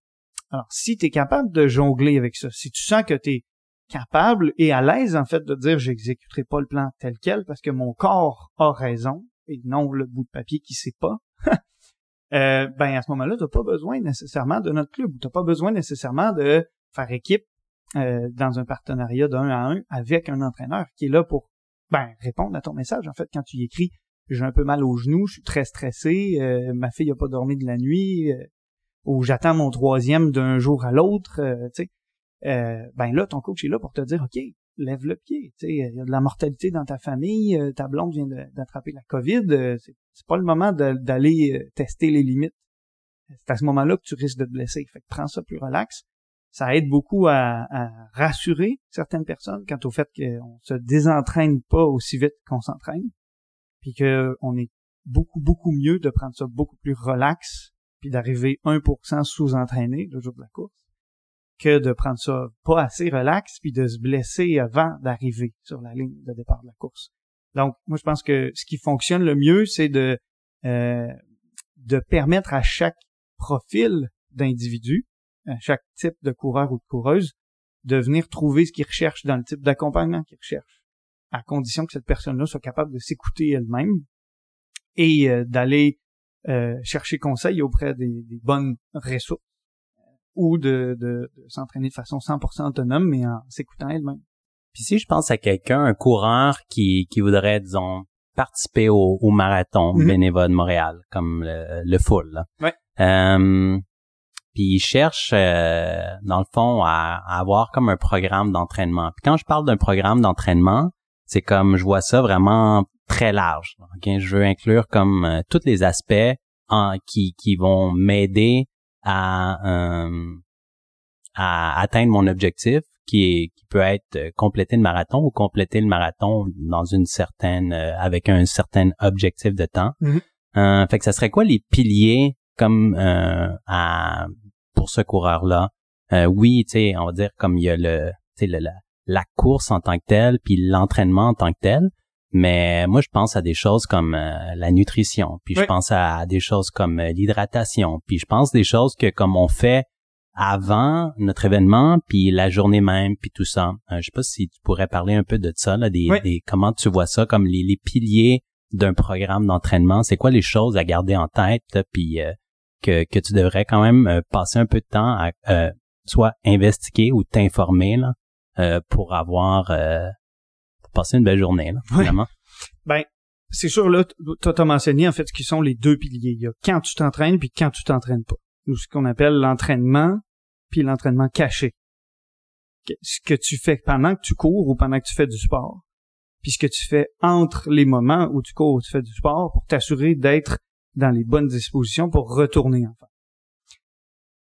Alors, si tu es capable de jongler avec ça, si tu sens que tu es capable et à l'aise, en fait, de dire j'exécuterai pas le plan tel quel parce que mon corps a raison et non le bout de papier qui sait pas, euh, ben à ce moment-là, tu pas besoin nécessairement de notre club. Tu pas besoin nécessairement de faire équipe euh, dans un partenariat d'un à un avec un entraîneur qui est là pour ben, répondre à ton message. En fait, quand tu y écris j'ai un peu mal aux genoux, je suis très stressé, euh, ma fille a pas dormi de la nuit, euh, ou j'attends mon troisième d'un jour à l'autre, euh, tu sais, euh, ben là, ton coach est là pour te dire, OK, lève le pied, tu sais, il y a de la mortalité dans ta famille, ta blonde vient d'attraper la COVID, c'est pas le moment d'aller tester les limites. C'est à ce moment-là que tu risques de te blesser. Fait que prends ça plus relax. Ça aide beaucoup à, à rassurer certaines personnes quant au fait qu'on se désentraîne pas aussi vite qu'on s'entraîne, puis qu'on est beaucoup, beaucoup mieux de prendre ça beaucoup plus relax, puis d'arriver 1% sous-entraîné le jour de la course, que de prendre ça pas assez relax, puis de se blesser avant d'arriver sur la ligne de départ de la course. Donc, moi, je pense que ce qui fonctionne le mieux, c'est de euh, de permettre à chaque profil d'individu, chaque type de coureur ou de coureuse, de venir trouver ce qu'il recherche dans le type d'accompagnement qu'il recherche, à condition que cette personne-là soit capable de s'écouter elle-même et euh, d'aller euh, chercher conseil auprès des, des bonnes ressources euh, ou de, de, de s'entraîner de façon 100% autonome, mais en s'écoutant elle-même. Puis si je pense à quelqu'un, un coureur qui, qui voudrait, disons, participer au, au marathon Mhm. bénévole de Montréal, comme le, le full, là. Ouais. Euh, puis il cherche, euh, dans le fond, à, à avoir comme un programme d'entraînement. Puis quand je parle d'un programme d'entraînement, c'est comme, je vois ça vraiment très large. ok? Je veux inclure comme euh, tous les aspects en, qui, qui vont m'aider à, euh, à atteindre mon objectif qui est qui peut être euh, compléter le marathon ou compléter le marathon dans une certaine euh, avec un certain objectif de temps. Mhm. Euh, fait que ça serait quoi les piliers comme à pour ce coureur là Oui, tu sais, on va dire comme il y a le tu sais la, la course en tant que telle puis l'entraînement en tant que tel. Mais moi, je pense à des choses comme la nutrition, puis je pense à, des choses comme l'hydratation, puis je pense des choses que comme on fait avant notre événement, puis la journée même, puis tout ça. Euh, je sais pas si tu pourrais parler un peu de ça, là, des, des comment tu vois ça comme les, les piliers d'un programme d'entraînement. C'est quoi les choses à garder en tête, puis euh, que, que tu devrais quand même euh, passer un peu de temps à soit investiguer ou t'informer là, pour avoir pour passer une belle journée, là, finalement. Ben, c'est sûr, là, tu as mentionné en fait ce qui sont les deux piliers. Il y a quand tu t'entraînes puis quand tu t'entraînes pas. Ou ce qu'on appelle l'entraînement puis l'entraînement caché. Ce que tu fais pendant que tu cours ou pendant que tu fais du sport, puis ce que tu fais entre les moments où tu cours ou tu fais du sport pour t'assurer d'être dans les bonnes dispositions pour retourner en fait.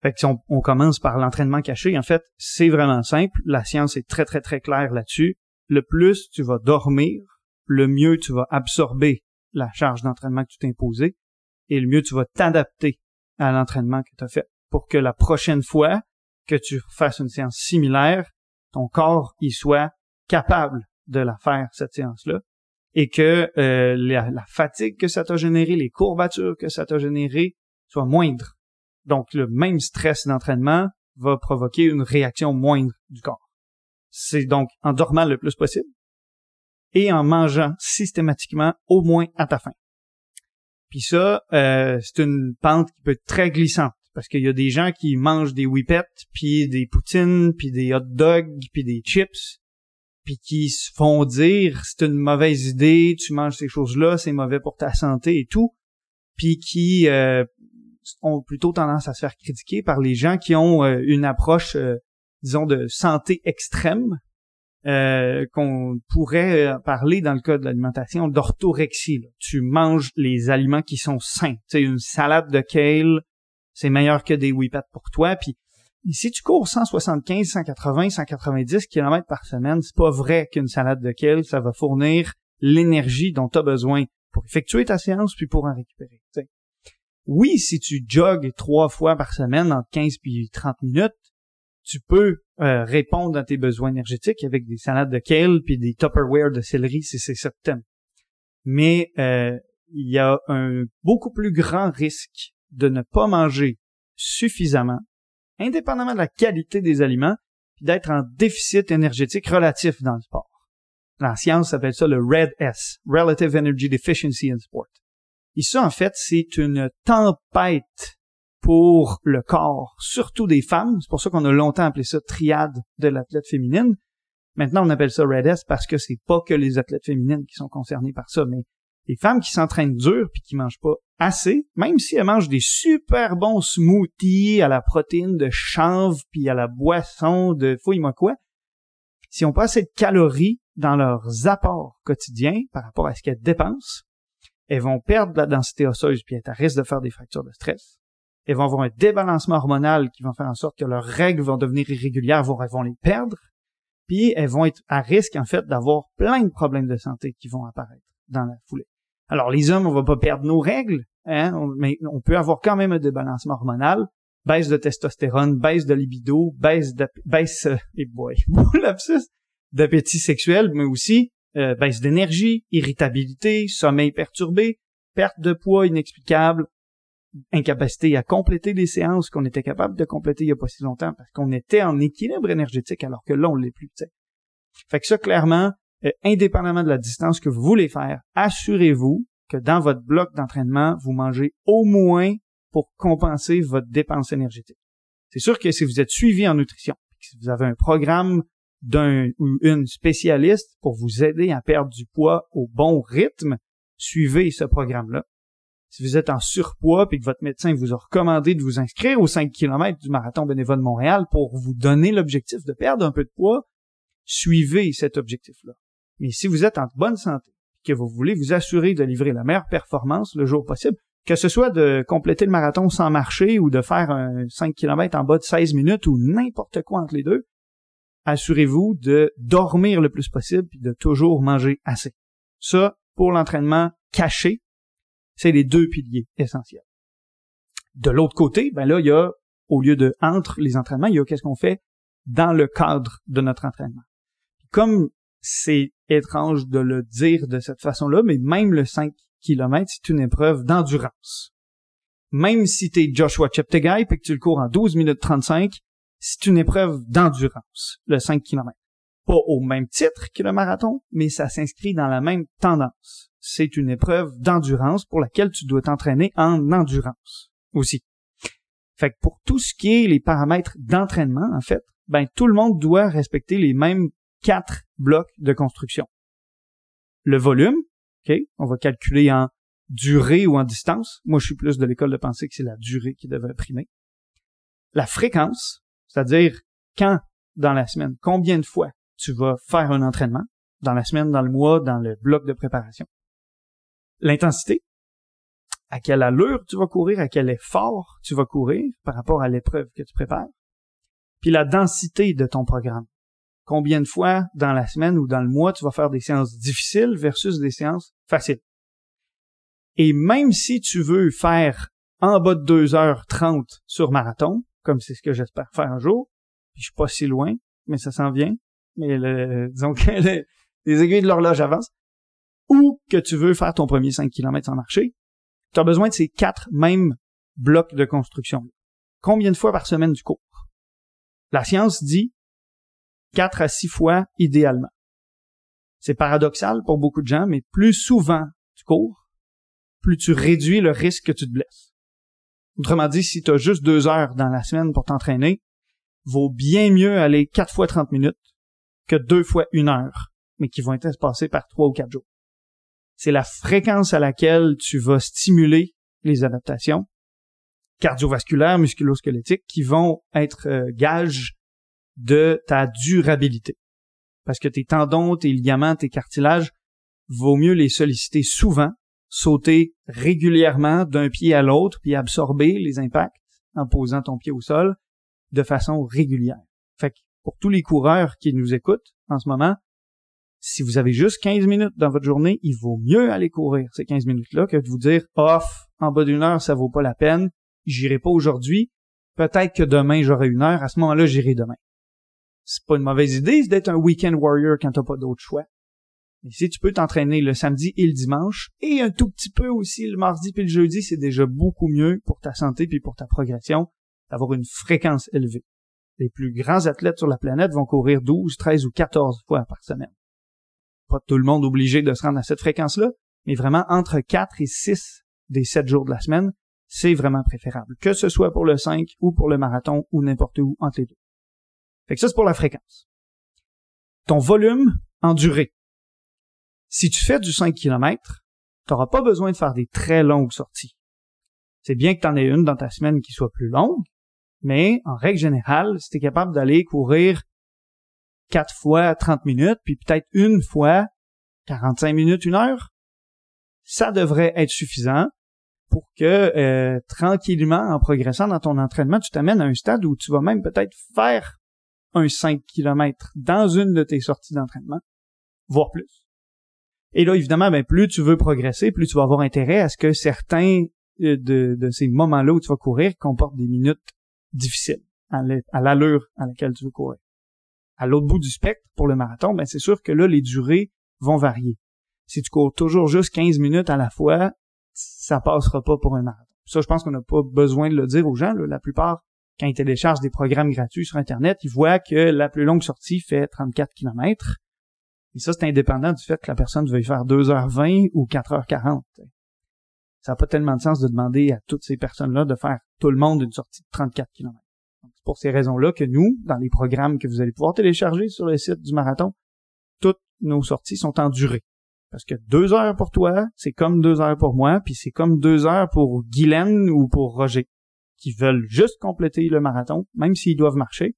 Fait si on, commence par l'entraînement caché, en fait, c'est vraiment simple. La science est très, très, très claire là-dessus. Le plus tu vas dormir, le mieux tu vas absorber la charge d'entraînement que tu t'es imposée et le mieux tu vas t'adapter à l'entraînement que tu as fait pour que la prochaine fois que tu fasses une séance similaire, ton corps y soit capable de la faire, cette séance-là, et que euh, la, fatigue que ça t'a généré, les courbatures que ça t'a généré soient moindres. Donc, le même stress d'entraînement va provoquer une réaction moindre du corps. C'est donc en dormant le plus possible et en mangeant systématiquement au moins à ta faim. Puis ça, euh, c'est une pente qui peut être très glissante parce qu'il y a des gens qui mangent des whippets, puis des poutines, puis des hot dogs, puis des chips, puis qui se font dire c'est une mauvaise idée, tu manges ces choses-là, c'est mauvais pour ta santé et tout, puis qui euh, ont plutôt tendance à se faire critiquer par les gens qui ont euh, une approche, euh, disons, de santé extrême, qu'on pourrait parler dans le cas de l'alimentation d'orthorexie. Tu manges les aliments qui sont sains. Tu sais, une salade de kale, c'est meilleur que des whippets pour toi. Si tu cours 175, 180, 190 km par semaine, c'est pas vrai qu'une salade de kale, ça va fournir l'énergie dont tu as besoin pour effectuer ta séance puis pour en récupérer. Oui, si tu jogues trois fois par semaine entre 15 puis 30 minutes, tu peux euh, répondre à tes besoins énergétiques avec des salades de kale puis des Tupperware de céleri si c'est ça que Mais euh, il y a un beaucoup plus grand risque de ne pas manger suffisamment, indépendamment de la qualité des aliments, puis d'être en déficit énergétique relatif dans le sport. La science s'appelle ça le RED S, Relative Energy Deficiency in Sport. Et ça, en fait, c'est une tempête pour le corps, surtout des femmes. C'est pour ça qu'on a longtemps appelé ça triade de l'athlète féminine. Maintenant, on appelle ça Red S parce que c'est pas que les athlètes féminines qui sont concernées par ça, mais les femmes qui s'entraînent dur puis qui mangent pas assez, même si elles mangent des super bons smoothies à la protéine de chanvre puis à la boisson de fouille-moi quoi, si on pas assez de calories dans leurs apports quotidiens par rapport à ce qu'elles dépensent, elles vont perdre la densité osseuse puis être à risque de faire des fractures de stress. Elles vont avoir un débalancement hormonal qui va faire en sorte que leurs règles vont devenir irrégulières, elles vont les perdre, puis elles vont être à risque en fait d'avoir plein de problèmes de santé qui vont apparaître dans la foulée. Alors les hommes, on va pas perdre nos règles, hein, mais on peut avoir quand même un débalancement hormonal, baisse de testostérone, baisse de libido, baisse de euh, d'appétit sexuel, mais aussi euh, baisse d'énergie, irritabilité, sommeil perturbé, perte de poids inexplicable, incapacité à compléter les séances qu'on était capable de compléter il y a pas si longtemps parce qu'on était en équilibre énergétique alors que là on l'est plus. Fait que ça clairement, euh, indépendamment de la distance que vous voulez faire, assurez-vous que dans votre bloc d'entraînement, vous mangez au moins pour compenser votre dépense énergétique. C'est sûr que si vous êtes suivi en nutrition, si vous avez un programme d'un ou une spécialiste pour vous aider à perdre du poids au bon rythme, suivez ce programme-là. Si vous êtes en surpoids et que votre médecin vous a recommandé de vous inscrire aux 5 km du marathon bénévole de Montréal pour vous donner l'objectif de perdre un peu de poids, suivez cet objectif-là. Mais si vous êtes en bonne santé, que vous voulez vous assurer de livrer la meilleure performance le jour possible, que ce soit de compléter le marathon sans marcher ou de faire un 5 km en bas de 16 minutes ou n'importe quoi entre les deux, assurez-vous de dormir le plus possible et de toujours manger assez. Ça, pour l'entraînement caché, c'est les deux piliers essentiels. De l'autre côté, ben là, il y a, au lieu de entre les entraînements, il y a qu'est-ce qu'on fait dans le cadre de notre entraînement. Comme c'est étrange de le dire de cette façon-là, mais même le 5 km, c'est une épreuve d'endurance. Même si tu es Joshua Cheptegei et que tu le cours en 12 minutes 35, c'est une épreuve d'endurance, le 5 km. Pas au même titre que le marathon, mais ça s'inscrit dans la même tendance. C'est une épreuve d'endurance pour laquelle tu dois t'entraîner en endurance aussi. Fait que pour tout ce qui est les paramètres d'entraînement, en fait, ben tout le monde doit respecter les mêmes quatre blocs de construction. Le volume, OK, on va calculer en durée ou en distance. Moi, je suis plus de l'école de pensée que c'est la durée qui devrait primer. La fréquence, c'est-à-dire quand dans la semaine, combien de fois tu vas faire un entraînement, dans la semaine, dans le mois, dans le bloc de préparation. L'intensité, à quelle allure tu vas courir, à quel effort tu vas courir par rapport à l'épreuve que tu prépares. Puis la densité de ton programme. Combien de fois dans la semaine ou dans le mois tu vas faire des séances difficiles versus des séances faciles. Et même si tu veux faire en bas de 2h30 sur marathon, comme c'est ce que j'espère faire un jour, puis je suis pas si loin, mais ça s'en vient, mais le, disons que les aiguilles de l'horloge avancent, ou que tu veux faire ton premier 5 km sans marcher, tu as besoin de ces quatre mêmes blocs de construction. Combien de fois par semaine tu cours? La science dit 4 à 6 fois idéalement. C'est paradoxal pour beaucoup de gens, mais plus souvent tu cours, plus tu réduis le risque que tu te blesses. Autrement dit, si tu as juste deux heures dans la semaine pour t'entraîner, vaut bien mieux aller quatre fois 30 minutes que deux fois une heure, mais qui vont être espacés par trois ou quatre jours. C'est la fréquence à laquelle tu vas stimuler les adaptations cardiovasculaires, musculosquelettiques, qui vont être euh, gages de ta durabilité. Parce que tes tendons, tes ligaments, tes cartilages, vaut mieux les solliciter souvent, sauter régulièrement d'un pied à l'autre, puis absorber les impacts en posant ton pied au sol de façon régulière. Fait que pour tous les coureurs qui nous écoutent en ce moment, si vous avez juste 15 minutes dans votre journée, il vaut mieux aller courir ces 15 minutes-là que de vous dire off, en bas d'une heure, ça vaut pas la peine, j'irai pas aujourd'hui, peut-être que demain j'aurai une heure, à ce moment-là, j'irai demain. C'est pas une mauvaise idée d'être un weekend warrior quand t'as pas d'autre choix. Mais si tu peux t'entraîner le samedi et le dimanche, et un tout petit peu aussi le mardi puis le jeudi, c'est déjà beaucoup mieux pour ta santé puis pour ta progression d'avoir une fréquence élevée les plus grands athlètes sur la planète vont courir 12, 13 ou 14 fois par semaine. Pas tout le monde obligé de se rendre à cette fréquence-là, mais vraiment entre 4 et 6 des 7 jours de la semaine, c'est vraiment préférable, que ce soit pour le 5 ou pour le marathon ou n'importe où entre les deux. Fait que ça, c'est pour la fréquence. Ton volume en durée. Si tu fais du 5 km, tu n'auras pas besoin de faire des très longues sorties. C'est bien que tu en aies une dans ta semaine qui soit plus longue, mais en règle générale, si tu es capable d'aller courir quatre fois 30 minutes, puis peut-être une fois 45 minutes, une heure, ça devrait être suffisant pour que euh, tranquillement, en progressant dans ton entraînement, tu t'amènes à un stade où tu vas même peut-être faire un 5 km dans une de tes sorties d'entraînement, voire plus. Et là, évidemment, ben, plus tu veux progresser, plus tu vas avoir intérêt à ce que certains euh, de, ces moments-là où tu vas courir comportent des minutes difficile à l'allure à laquelle tu veux courir. À l'autre bout du spectre, pour le marathon, ben c'est sûr que là, les durées vont varier. Si tu cours toujours juste 15 minutes à la fois, ça passera pas pour un marathon. Ça, je pense qu'on n'a pas besoin de le dire aux gens. La plupart, quand ils téléchargent des programmes gratuits sur Internet, ils voient que la plus longue sortie fait 34 km. Et ça, c'est indépendant du fait que la personne veuille faire 2h20 ou 4h40 ça n'a pas tellement de sens de demander à toutes ces personnes-là de faire tout le monde une sortie de 34 km. C'est pour ces raisons-là que nous, dans les programmes que vous allez pouvoir télécharger sur le site du marathon, toutes nos sorties sont en durée. Parce que deux heures pour toi, c'est comme deux heures pour moi, puis c'est comme deux heures pour Guylaine ou pour Roger, qui veulent juste compléter le marathon, même s'ils doivent marcher.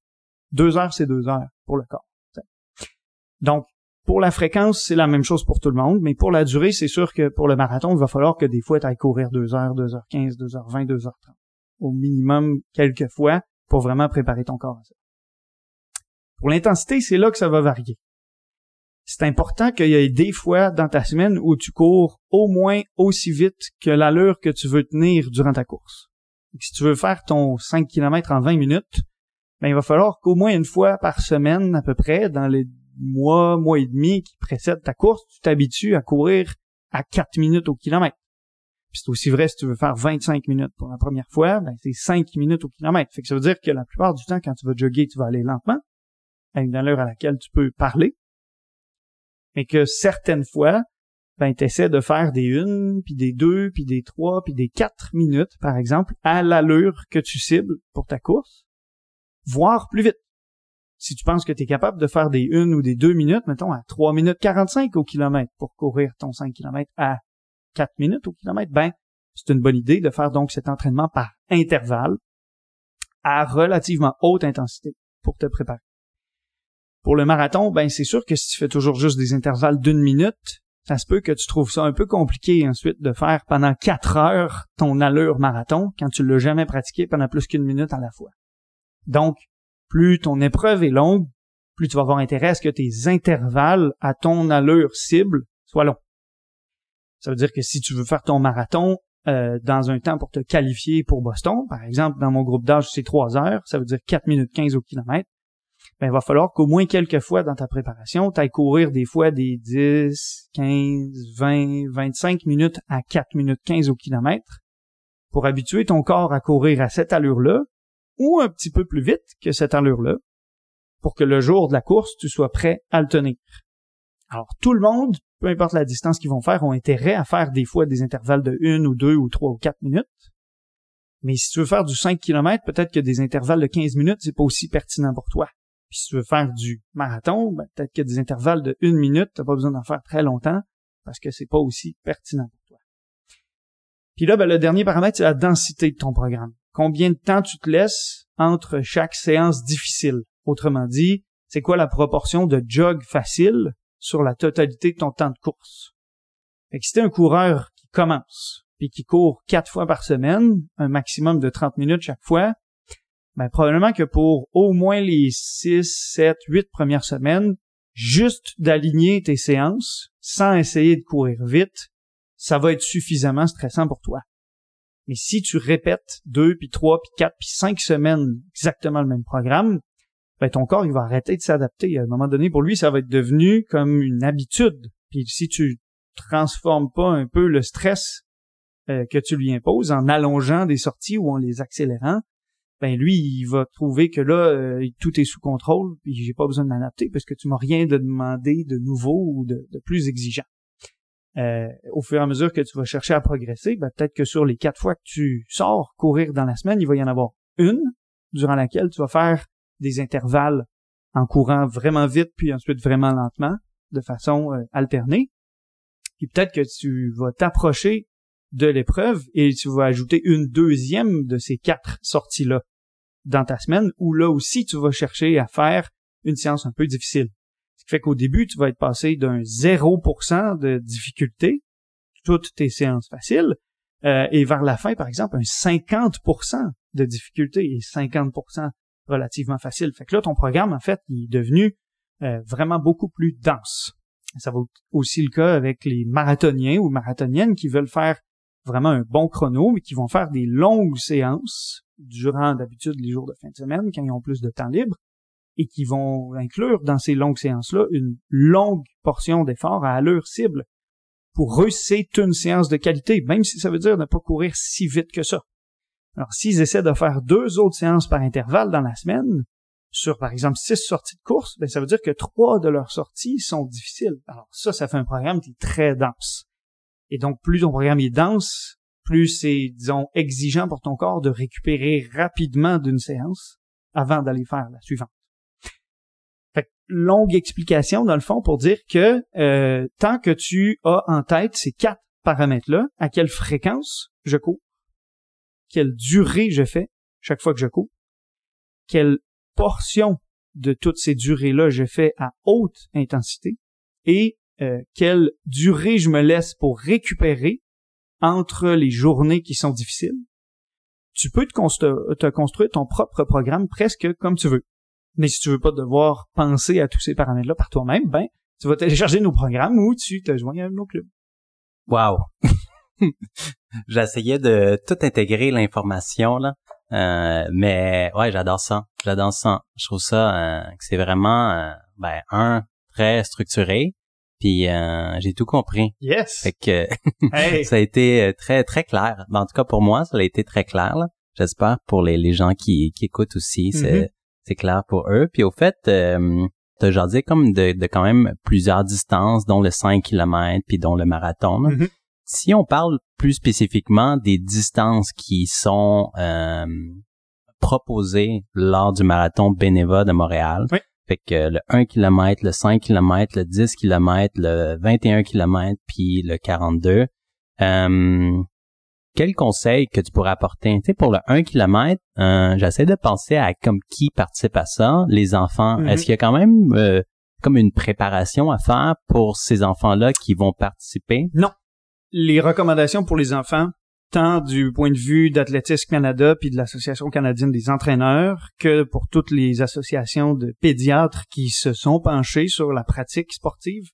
Deux heures, c'est deux heures pour le corps. Donc, Pour la fréquence, c'est la même chose pour tout le monde, mais pour la durée, c'est sûr que pour le marathon, il va falloir que des fois tu ailles courir 2 heures, 2 heures 15, 2 heures 20, 2 heures 30. Au minimum quelques fois pour vraiment préparer ton corps à ça. Pour l'intensité, c'est là que ça va varier. C'est important qu'il y ait des fois dans ta semaine où tu cours au moins aussi vite que l'allure que tu veux tenir durant ta course. Si tu veux faire ton 5 km en 20 minutes, ben, il va falloir qu'au moins une fois par semaine à peu près, dans les mois, mois et demi qui précèdent ta course, tu t'habitues à courir à 4 minutes au kilomètre. Puis c'est aussi vrai si tu veux faire 25 minutes pour la première fois, ben c'est 5 minutes au kilomètre. Fait que ça veut dire que la plupart du temps, quand tu vas jogger, tu vas aller lentement, à une allure à laquelle tu peux parler. Mais que certaines fois, ben essaies de faire des une, puis des deux, puis des trois, puis des quatre minutes, par exemple, à l'allure que tu cibles pour ta course, voire plus vite. Si tu penses que tu es capable de faire des une ou des deux minutes, mettons à 3 minutes 45 au kilomètre pour courir ton 5 km à 4 minutes au kilomètre, ben, c'est une bonne idée de faire donc cet entraînement par intervalle à relativement haute intensité pour te préparer. Pour le marathon, ben, c'est sûr que si tu fais toujours juste des intervalles d'une minute, ça se peut que tu trouves ça un peu compliqué ensuite de faire pendant quatre heures ton allure marathon quand tu l'as jamais pratiqué pendant plus qu'une minute à la fois. Donc, plus ton épreuve est longue, plus tu vas avoir intérêt à ce que tes intervalles à ton allure cible soient longs. Ça veut dire que si tu veux faire ton marathon euh, dans un temps pour te qualifier pour Boston, par exemple, dans mon groupe d'âge, c'est 3 heures, ça veut dire 4 minutes 15 au kilomètre, ben, il va falloir qu'au moins quelques fois dans ta préparation, tu ailles courir des fois des 10, 15, 20, 25 minutes à 4 minutes 15 au kilomètre pour habituer ton corps à courir à cette allure-là ou un petit peu plus vite que cette allure-là pour que le jour de la course, tu sois prêt à le tenir. Alors, tout le monde, peu importe la distance qu'ils vont faire, ont intérêt à faire des fois des intervalles de 1 ou 2 ou 3 ou 4 minutes. Mais si tu veux faire du 5 km, peut-être que des intervalles de 15 minutes, c'est pas aussi pertinent pour toi. Puis si tu veux faire du marathon, ben, peut-être que des intervalles de 1 minute, t'as pas besoin d'en faire très longtemps parce que c'est pas aussi pertinent pour toi. Puis là, ben, le dernier paramètre, c'est la densité de ton programme. Combien de temps tu te laisses entre chaque séance difficile? Autrement dit, c'est quoi la proportion de jog facile sur la totalité de ton temps de course? Fait que si un coureur qui commence, puis qui court quatre fois par semaine, un maximum de 30 minutes chaque fois, ben probablement que pour au moins les 6, 7, 8 premières semaines, juste d'aligner tes séances sans essayer de courir vite, ça va être suffisamment stressant pour toi. Mais si tu répètes deux, puis trois, puis quatre, puis cinq semaines exactement le même programme, ben ton corps il va arrêter de s'adapter. À un moment donné, pour lui, ça va être devenu comme une habitude. Puis si tu transformes pas un peu le stress euh, que tu lui imposes en allongeant des sorties ou en les accélérant, ben lui, il va trouver que là, euh, tout est sous contrôle, puis j'ai pas besoin de m'adapter parce que tu m'as rien de demander de nouveau ou de, plus exigeant. Euh, au fur et à mesure que tu vas chercher à progresser, ben peut-être que sur les quatre fois que tu sors courir dans la semaine, il va y en avoir une durant laquelle tu vas faire des intervalles en courant vraiment vite puis ensuite vraiment lentement de façon euh, alternée. Puis peut-être que tu vas t'approcher de l'épreuve et tu vas ajouter une deuxième de ces quatre sorties-là dans ta semaine où là aussi tu vas chercher à faire une séance un peu difficile. Ce qui fait qu'au début, tu vas être passé d'un 0% de difficulté, toutes tes séances faciles, euh, et vers la fin, par exemple, un 50% de difficulté et 50% relativement facile. Fait que là, ton programme, en fait, il est devenu euh, vraiment beaucoup plus dense. Ça va aussi le cas avec les marathoniens ou marathoniennes qui veulent faire vraiment un bon chrono, mais qui vont faire des longues séances durant d'habitude les jours de fin de semaine, quand ils ont plus de temps libre, et qui vont inclure dans ces longues séances-là une longue portion d'effort à allure cible. Pour eux, c'est une séance de qualité, même si ça veut dire ne pas courir si vite que ça. Alors, s'ils essaient de faire deux autres séances par intervalle dans la semaine, sur par exemple six sorties de course, ben ça veut dire que trois de leurs sorties sont difficiles. Alors ça, ça fait un programme qui est très dense. Et donc, plus ton programme est dense, plus c'est, disons, exigeant pour ton corps de récupérer rapidement d'une séance avant d'aller faire la suivante. Fait longue explication, dans le fond, pour dire que euh, tant que tu as en tête ces quatre paramètres-là, à quelle fréquence je cours, quelle durée je fais chaque fois que je cours, quelle portion de toutes ces durées-là je fais à haute intensité, et euh, quelle durée je me laisse pour récupérer entre les journées qui sont difficiles. Tu peux te, construire ton propre programme presque comme tu veux. Mais si tu veux pas devoir penser à tous ces paramètres-là par toi-même, ben, tu vas télécharger nos programmes ou tu te joins à nos clubs. Wow! J'essayais de tout intégrer l'information, là. Euh, mais ouais, j'adore ça. J'adore ça. Je trouve ça euh, que c'est vraiment euh, ben un très structuré. Puis j'ai tout compris. Yes. Fait que ça a été très très clair. Ben, en tout cas pour moi, ça a été très clair. J'espère pour les, les gens qui, qui écoutent aussi, c'est mm-hmm. c'est clair pour eux. Puis au fait, euh, t'as jasé comme de, de quand même plusieurs distances, dont le 5 km puis dont le marathon. Mm-hmm. Si on parle plus spécifiquement des distances qui sont euh, proposées lors du marathon Beneva de Montréal, fait que le 1 km, le 5 km, le 10 km, le 21 km, puis le 42, euh, quel conseil que tu pourrais apporter? Tu sais, pour le 1 km, euh, j'essaie de penser à comme qui participe à ça, les enfants. Mm-hmm. Est-ce qu'il y a quand même euh, comme une préparation à faire pour ces enfants-là qui vont participer? Non les recommandations pour les enfants, tant du point de vue d'Athlétisme Canada puis de l'Association canadienne des entraîneurs que pour toutes les associations de pédiatres qui se sont penchés sur la pratique sportive,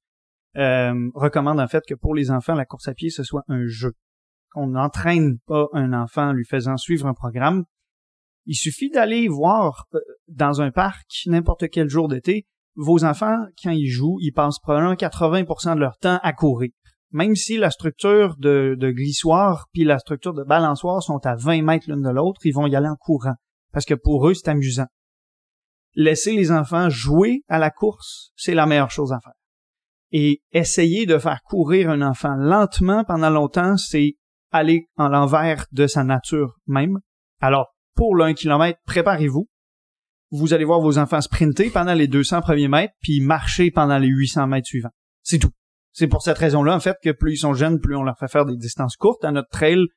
euh, recommandent en fait que pour les enfants, la course à pied, ce soit un jeu. Qu'on n'entraîne pas un enfant en lui faisant suivre un programme. Il suffit d'aller voir euh, dans un parc n'importe quel jour d'été, vos enfants, quand ils jouent, ils passent probablement 80% de leur temps à courir même si la structure de, de glissoire puis la structure de balançoire sont à 20 mètres l'une de l'autre, ils vont y aller en courant. Parce que pour eux, c'est amusant. Laisser les enfants jouer à la course, c'est la meilleure chose à faire. Et essayer de faire courir un enfant lentement pendant longtemps, c'est aller en l'envers de sa nature même. Alors, pour le 1 km, préparez-vous. Vous allez voir vos enfants sprinter pendant les 200 premiers mètres, puis marcher pendant les 800 mètres suivants. C'est tout. C'est pour cette raison-là, en fait, que plus ils sont jeunes, plus on leur fait faire des distances courtes. À notre trail,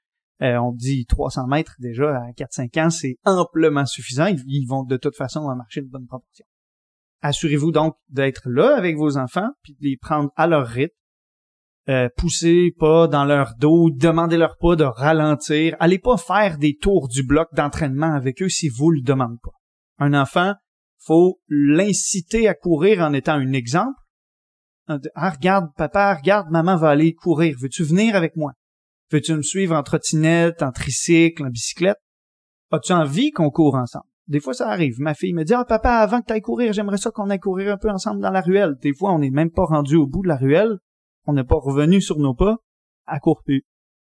euh, on dit 300 mètres déjà à 4-5 ans, c'est amplement suffisant. Ils, vont de toute façon marcher de bonne proportion. Assurez-vous donc d'être là avec vos enfants, puis de les prendre à leur rythme. Euh, poussez pas dans leur dos, demandez-leur pas de ralentir. Allez pas faire des tours du bloc d'entraînement avec eux si vous le demandez pas. Un enfant, faut l'inciter à courir en étant un exemple ah, regarde, papa, regarde, maman va aller courir. Veux-tu venir avec moi? Veux-tu me suivre en trottinette, en tricycle, en bicyclette? As-tu envie qu'on court ensemble? Des fois, ça arrive. Ma fille me dit, ah, papa, avant que tu ailles courir, j'aimerais ça qu'on aille courir un peu ensemble dans la ruelle. Des fois, on n'est même pas rendu au bout de la ruelle. On n'est pas revenu sur nos pas. À court plus.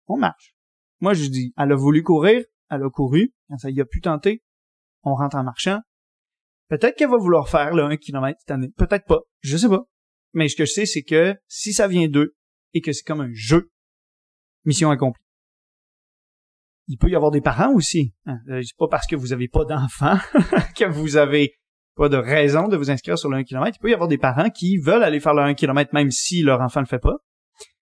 On marche. Moi, je dis, elle a voulu courir, elle a couru. Quand ça y a pu tenter, on rentre en marchant. Peut-être qu'elle va vouloir faire le 1 km cette année. Peut-être pas. Je sais pas. Mais ce que je sais, c'est que si ça vient d'eux et que c'est comme un jeu, mission accomplie. Il peut y avoir des parents aussi. Hein. Euh, c'est pas parce que vous avez pas d'enfants que vous avez pas de raison de vous inscrire sur le 1 km. Il peut y avoir des parents qui veulent aller faire le 1 km même si leur enfant le fait pas.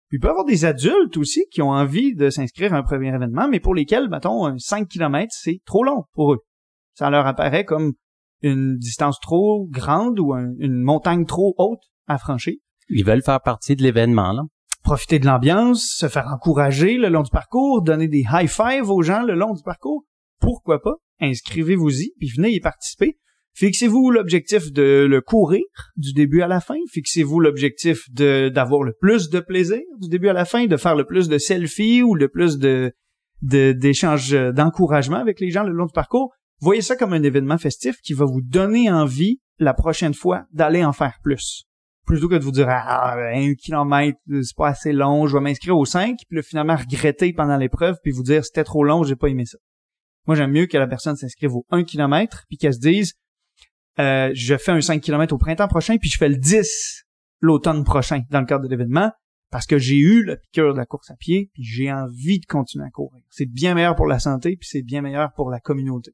Puis il peut y avoir des adultes aussi qui ont envie de s'inscrire à un premier événement, mais pour lesquels, mettons, un 5 km, c'est trop long pour eux. Ça leur apparaît comme une distance trop grande ou une montagne trop haute à franchir. Ils veulent faire partie de l'événement, là. Profiter de l'ambiance, se faire encourager le long du parcours, donner des high five aux gens le long du parcours. Pourquoi pas? Inscrivez-vous-y, puis venez y participer. Fixez-vous l'objectif de le courir du début à la fin. Fixez-vous l'objectif de d'avoir le plus de plaisir du début à la fin, de faire le plus de selfies ou le plus de d'échanges d'encouragement avec les gens le long du parcours. Voyez ça comme un événement festif qui va vous donner envie la prochaine fois d'aller en faire plus plutôt que de vous dire ah un kilomètre c'est pas assez long je vais m'inscrire au 5 puis le finalement regretter pendant l'épreuve puis vous dire c'était trop long j'ai pas aimé ça. Moi j'aime mieux que la personne s'inscrive au 1 km puis qu'elle se dise euh, je fais un 5 km au printemps prochain puis je fais le 10 l'automne prochain dans le cadre de l'événement parce que j'ai eu la piqûre de la course à pied puis j'ai envie de continuer à courir. C'est bien meilleur pour la santé puis c'est bien meilleur pour la communauté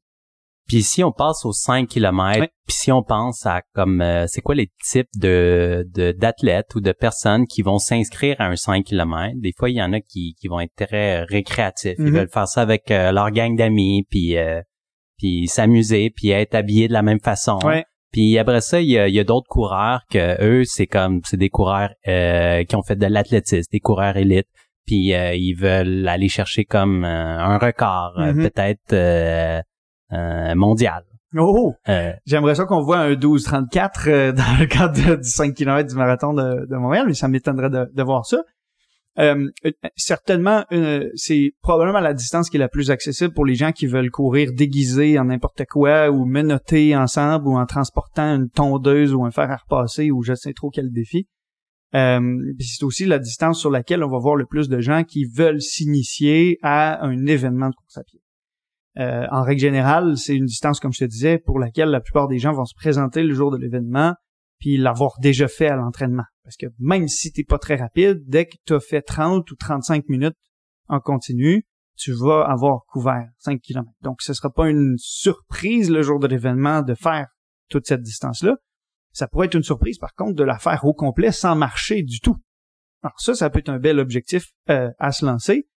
puis si on passe aux 5 km, puis si on pense à comme euh, c'est quoi les types de d'athlètes ou de personnes qui vont s'inscrire à un 5 km, des fois il y en a qui, qui vont être très récréatifs, ils mhm. veulent faire ça avec euh, leur gang d'amis puis euh, puis s'amuser puis être habillés de la même façon. Puis après ça, il y a, d'autres coureurs que eux, c'est comme c'est des coureurs euh, qui ont fait de l'athlétisme, des coureurs élites. Puis euh, ils veulent aller chercher comme euh, un record, Mhm. peut-être mondial. Oh! J'aimerais ça qu'on voit un 12-34 euh, dans le cadre de- du 5 km du marathon de, de Montréal, mais ça m'étonnerait de, de voir ça. Euh, euh, certainement, euh, c'est probablement la distance qui est la plus accessible pour les gens qui veulent courir déguisés en n'importe quoi ou menottés ensemble ou en transportant une tondeuse ou un fer à repasser ou je sais trop quel défi. Euh, c'est aussi la distance sur laquelle on va voir le plus de gens qui veulent s'initier à un événement de course à pied. Euh, en règle générale, c'est une distance, comme je te disais, pour laquelle la plupart des gens vont se présenter le jour de l'événement, puis l'avoir déjà fait à l'entraînement. Parce que même si t'es pas très rapide, dès que tu as fait 30 ou 35 minutes en continu, tu vas avoir couvert 5 km. Donc, ce sera pas une surprise le jour de l'événement de faire toute cette distance-là. Ça pourrait être une surprise, par contre, de la faire au complet sans marcher du tout. Alors ça, ça peut être un bel objectif euh, à se lancer.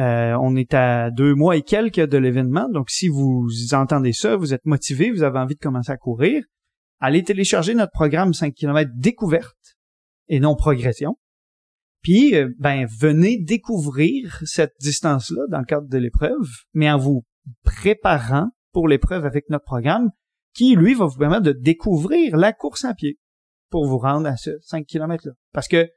Euh, on est à deux mois et quelques de l'événement, donc si vous entendez ça, vous êtes motivé, vous avez envie de commencer à courir, allez télécharger notre programme 5 km découverte et non progression. Puis, euh, ben, venez découvrir cette distance-là dans le cadre de l'épreuve, mais en vous préparant pour l'épreuve avec notre programme, qui, lui, va vous permettre de découvrir la course à pied pour vous rendre à ce 5 km-là. Parce que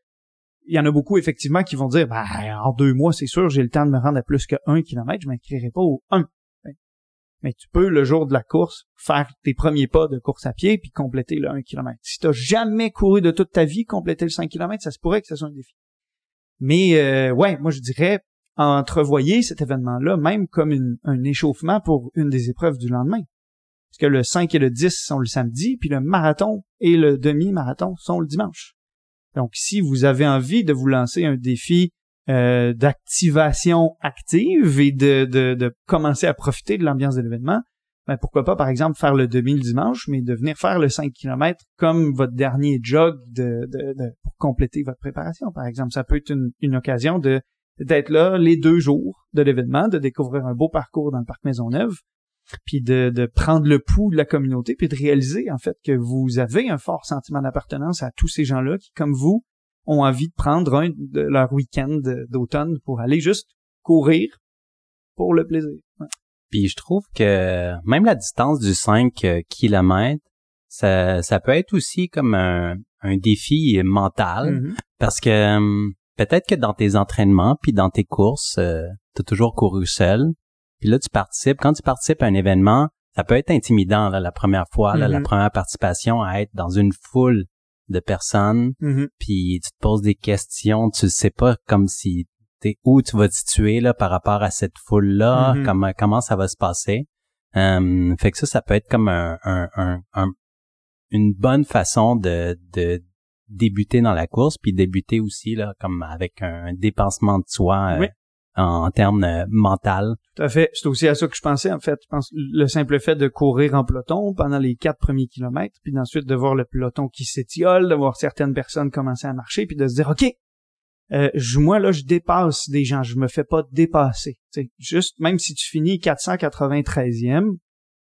il y en a beaucoup, effectivement, qui vont dire, ben, en deux mois, c'est sûr, j'ai le temps de me rendre à plus que 1 km, je m'inscrirai pas au 1. Mais tu peux, le jour de la course, faire tes premiers pas de course à pied puis compléter le 1 km. Si t'as jamais couru de toute ta vie, compléter le 5 km, ça se pourrait que ce soit un défi. Mais euh, ouais, moi je dirais, entrevoyez cet événement-là même comme une- un échauffement pour une des épreuves du lendemain. Parce que le 5 et le 10 sont le samedi, puis le marathon et le demi-marathon sont le dimanche. Donc, si vous avez envie de vous lancer un défi euh, d'activation active et de, de, commencer à profiter de l'ambiance de l'événement, ben pourquoi pas, par exemple, faire le demi le dimanche, mais de venir faire le 5 km comme votre dernier jog de, de- pour compléter votre préparation, par exemple. Ça peut être une, une occasion de d'être là les deux jours de l'événement, de découvrir un beau parcours dans le parc Maisonneuve, puis de, de prendre le pouls de la communauté, puis de réaliser en fait que vous avez un fort sentiment d'appartenance à tous ces gens-là qui, comme vous, ont envie de prendre un de leur week-end d'automne pour aller juste courir pour le plaisir. Ouais. Puis je trouve que même la distance du 5 km, ça, ça peut être aussi comme un, un défi mental. Mhm. Parce que hum, peut-être que dans tes entraînements puis dans tes courses, euh, tu as toujours couru seul. Puis là, tu participes. Quand tu participes à un événement, ça peut être intimidant là, la première fois, là, la Mhm. première participation à être dans une foule de personnes. Mhm. Puis tu te poses des questions, tu sais pas comme si t'es où tu vas te situer là par rapport à cette foule là, Mhm. comment comment ça va se passer. Fait que ça, ça peut être comme un, un, un- un- une bonne façon de, de débuter dans la course, puis débuter aussi là comme avec un dépensement de soi euh, Oui. En, termes euh, mental. Tout à fait. C'est aussi à ça que je pensais, en fait. Je pense le simple fait de courir en peloton pendant les quatre premiers kilomètres, puis ensuite de voir le peloton qui s'étiole, de voir certaines personnes commencer à marcher, puis de se dire, OK, euh, je- moi, là, je dépasse des gens, je me fais pas dépasser. Juste, même si tu finis 493e,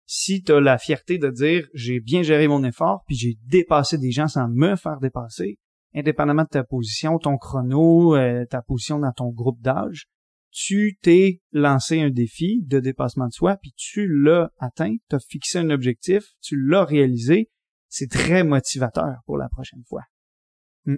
si tu as la fierté de dire, j'ai bien géré mon effort, puis j'ai dépassé des gens sans me faire dépasser, indépendamment de ta position, ton chrono, euh, ta position dans ton groupe d'âge, tu t'es lancé un défi de dépassement de soi, puis tu l'as atteint, tu as fixé un objectif, tu l'as réalisé, c'est très motivateur pour la prochaine fois. Puis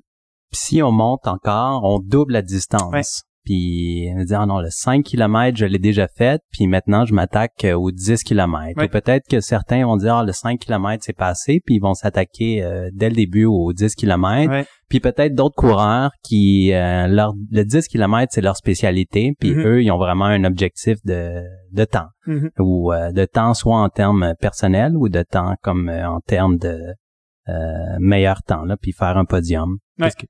si on monte encore, on double la distance. Ouais. Puis on dit ah non, le 5 km, je l'ai déjà fait, puis maintenant je m'attaque euh, aux 10 km. Ouais. Ou peut-être que certains vont dire ah le 5 km c'est passé, puis ils vont s'attaquer euh, dès le début aux 10 km. Puis peut-être d'autres coureurs qui euh, leur le 10 km c'est leur spécialité, puis Mhm. eux ils ont vraiment un objectif de de temps Mhm. ou euh, de temps soit en termes personnels ou de temps comme euh, en termes de euh, meilleur temps là, puis faire un podium. Que-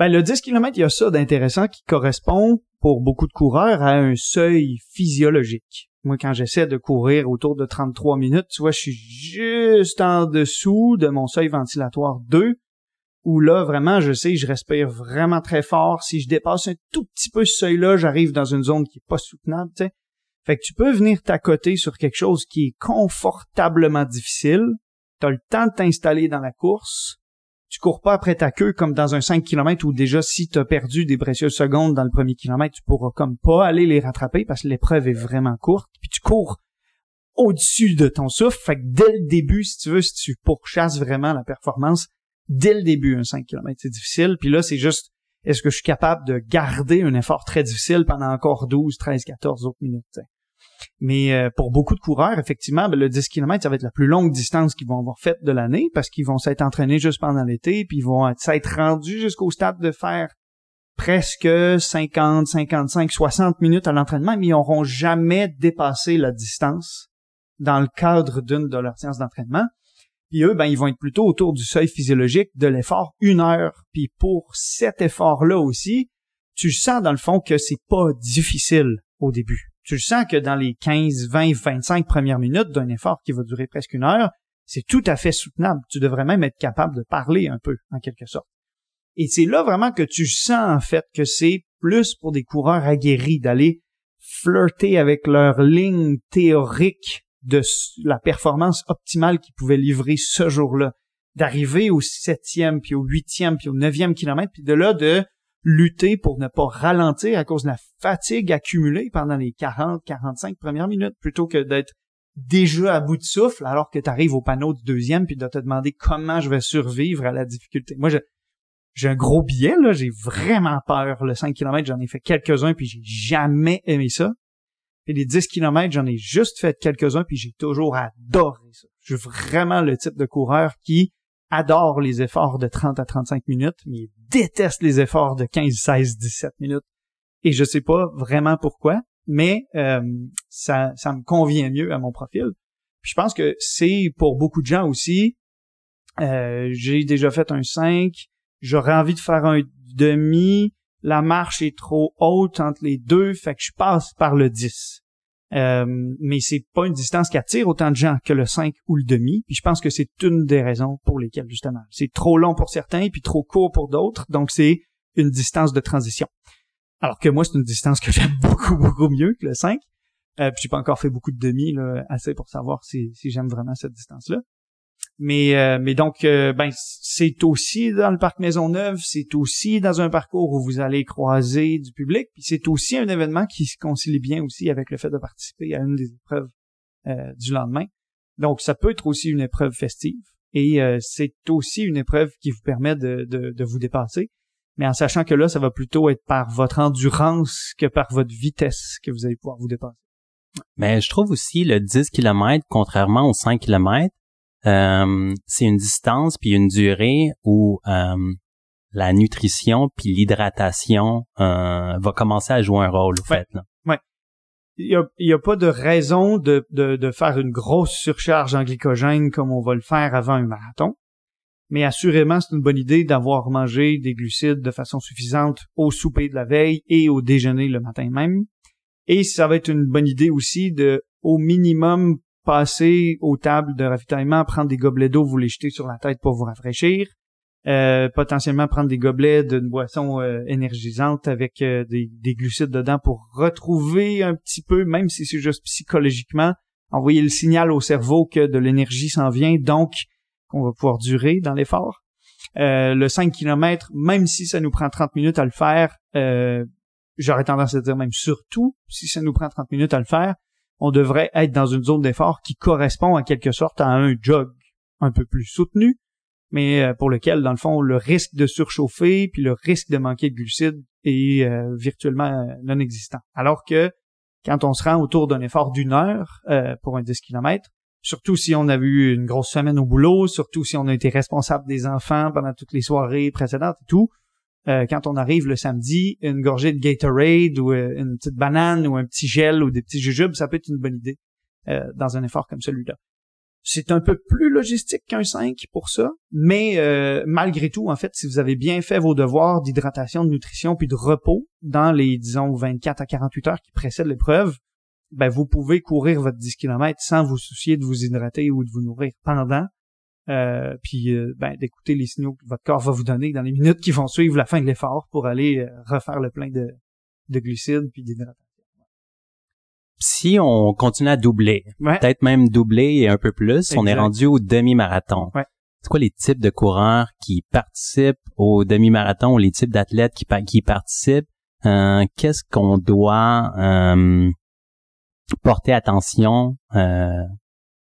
Ben, le 10 km, il y a ça d'intéressant qui correspond pour beaucoup de coureurs à un seuil physiologique. Moi, quand j'essaie de courir autour de 33 minutes, tu vois, je suis juste en dessous de mon seuil ventilatoire 2, où là, vraiment, je sais, je respire vraiment très fort. Si je dépasse un tout petit peu ce seuil-là, j'arrive dans une zone qui est pas soutenable, tu sais. Fait que tu peux venir t'accoter sur quelque chose qui est confortablement difficile, tu as le temps de t'installer dans la course, tu cours pas après ta queue comme dans un 5 km où déjà si tu as perdu des précieuses secondes dans le premier kilomètre, tu pourras comme pas aller les rattraper parce que l'épreuve est vraiment courte, puis tu cours au-dessus de ton souffle, fait que dès le début, si tu veux, si tu pourchasses vraiment la performance, dès le début, un 5 km, c'est difficile, puis là, c'est juste, est-ce que je suis capable de garder un effort très difficile pendant encore 12, 13, 14 autres minutes, mais euh, pour beaucoup de coureurs, effectivement, ben, le 10 km, ça va être la plus longue distance qu'ils vont avoir faite de l'année parce qu'ils vont s'être entraînés juste pendant l'été, puis ils vont s'être rendus jusqu'au stade de faire presque 50, 55, 60 minutes à l'entraînement, mais ils n'auront jamais dépassé la distance dans le cadre d'une de leurs séances d'entraînement. Puis eux, ben, ils vont être plutôt autour du seuil physiologique de l'effort une heure. Puis pour cet effort-là aussi, tu sens dans le fond que c'est pas difficile au début tu sens que dans les 15, 20, 25 premières minutes d'un effort qui va durer presque une heure, c'est tout à fait soutenable. Tu devrais même être capable de parler un peu, en quelque sorte. Et c'est là vraiment que tu sens, en fait, que c'est plus pour des coureurs aguerris d'aller flirter avec leur ligne théorique de la performance optimale qu'ils pouvaient livrer ce jour-là. D'arriver au septième, puis au huitième, puis au neuvième kilomètre, puis de là de lutter pour ne pas ralentir à cause de la fatigue accumulée pendant les 40, 45 premières minutes, plutôt que d'être déjà à bout de souffle alors que tu arrives au panneau du deuxième puis de te demander comment je vais survivre à la difficulté. Moi, j'ai un gros billet, là, j'ai vraiment peur. Le 5 km, j'en ai fait quelques-uns puis j'ai jamais aimé ça. Et les 10 km, j'en ai juste fait quelques-uns puis j'ai toujours adoré ça. Je suis vraiment le type de coureur qui adore les efforts de 30 à 35 minutes, mais déteste les efforts de 15, 16, 17 minutes. Et je sais pas vraiment pourquoi, mais euh, ça, ça me convient mieux à mon profil. Puis je pense que c'est pour beaucoup de gens aussi. Euh, j'ai déjà fait un 5, j'aurais envie de faire un demi, la marche est trop haute entre les deux, fait que je passe par le 10. Euh, mais c'est pas une distance qui attire autant de gens que le 5 ou le demi. Puis je pense que c'est une des raisons pour lesquelles justement c'est trop long pour certains puis trop court pour d'autres. Donc c'est une distance de transition. Alors que moi c'est une distance que j'aime beaucoup beaucoup mieux que le 5. Euh, puis j'ai pas encore fait beaucoup de demi là, assez pour savoir si, si j'aime vraiment cette distance là. Mais, euh, mais donc, euh, ben, c'est aussi dans le parc Maisonneuve, c'est aussi dans un parcours où vous allez croiser du public, puis c'est aussi un événement qui se concilie bien aussi avec le fait de participer à une des épreuves euh, du lendemain. Donc, ça peut être aussi une épreuve festive, et c'est aussi une épreuve qui vous permet de, de, de vous dépasser, mais en sachant que là, ça va plutôt être par votre endurance que par votre vitesse que vous allez pouvoir vous dépasser. Mais je trouve aussi le 10 km, contrairement aux 5 km, euh, c'est une distance puis une durée où euh, la nutrition puis l'hydratation euh, va commencer à jouer un rôle, au fait. Là. Ouais. Il y a, y a, pas de raison de, de, de, faire une grosse surcharge en glycogène comme on va le faire avant un marathon. Mais assurément, c'est une bonne idée d'avoir mangé des glucides de façon suffisante au souper de la veille et au déjeuner le matin même. Et ça va être une bonne idée aussi de, au minimum, passer aux tables de ravitaillement, prendre des gobelets d'eau, vous les jeter sur la tête pour vous rafraîchir. Euh, potentiellement prendre des gobelets d'une boisson euh, énergisante avec euh, des, des, glucides dedans pour retrouver un petit peu, même si c'est juste psychologiquement, envoyer le signal au cerveau que de l'énergie s'en vient, donc qu'on va pouvoir durer dans l'effort. le 5 km, même si ça nous prend 30 minutes à le faire, j'aurais tendance à dire même surtout si ça nous prend 30 minutes à le faire, on devrait être dans une zone d'effort qui correspond en quelque sorte à un jog un peu plus soutenu, mais euh, pour lequel, dans le fond, le risque de surchauffer puis le risque de manquer de glucides est euh, virtuellement euh, non existant. Alors que quand on se rend autour d'un effort d'une heure pour un 10 km, surtout si on a eu une grosse semaine au boulot, surtout si on a été responsable des enfants pendant toutes les soirées précédentes et tout, euh, quand on arrive le samedi, une gorgée de Gatorade ou euh, une petite banane ou un petit gel ou des petits jujubes, ça peut être une bonne idée euh, dans un effort comme celui-là. C'est un peu plus logistique qu'un 5 pour ça, mais malgré tout, en fait, si vous avez bien fait vos devoirs d'hydratation, de nutrition puis de repos dans les, disons, 24 à 48 heures qui précèdent l'épreuve, ben vous pouvez courir votre 10 km sans vous soucier de vous hydrater ou de vous nourrir pendant euh, puis euh, ben, d'écouter les signaux que votre corps va vous donner dans les minutes qui vont suivre la fin de l'effort pour aller euh, refaire le plein de, de glucides puis d'hydratation. si on continue à doubler, peut-être même doubler et un peu plus, on est rendu au demi-marathon. C'est quoi les types de coureurs qui participent au demi-marathon ou les types d'athlètes qui, qui participent? Euh, qu'est-ce qu'on doit euh, porter attention euh,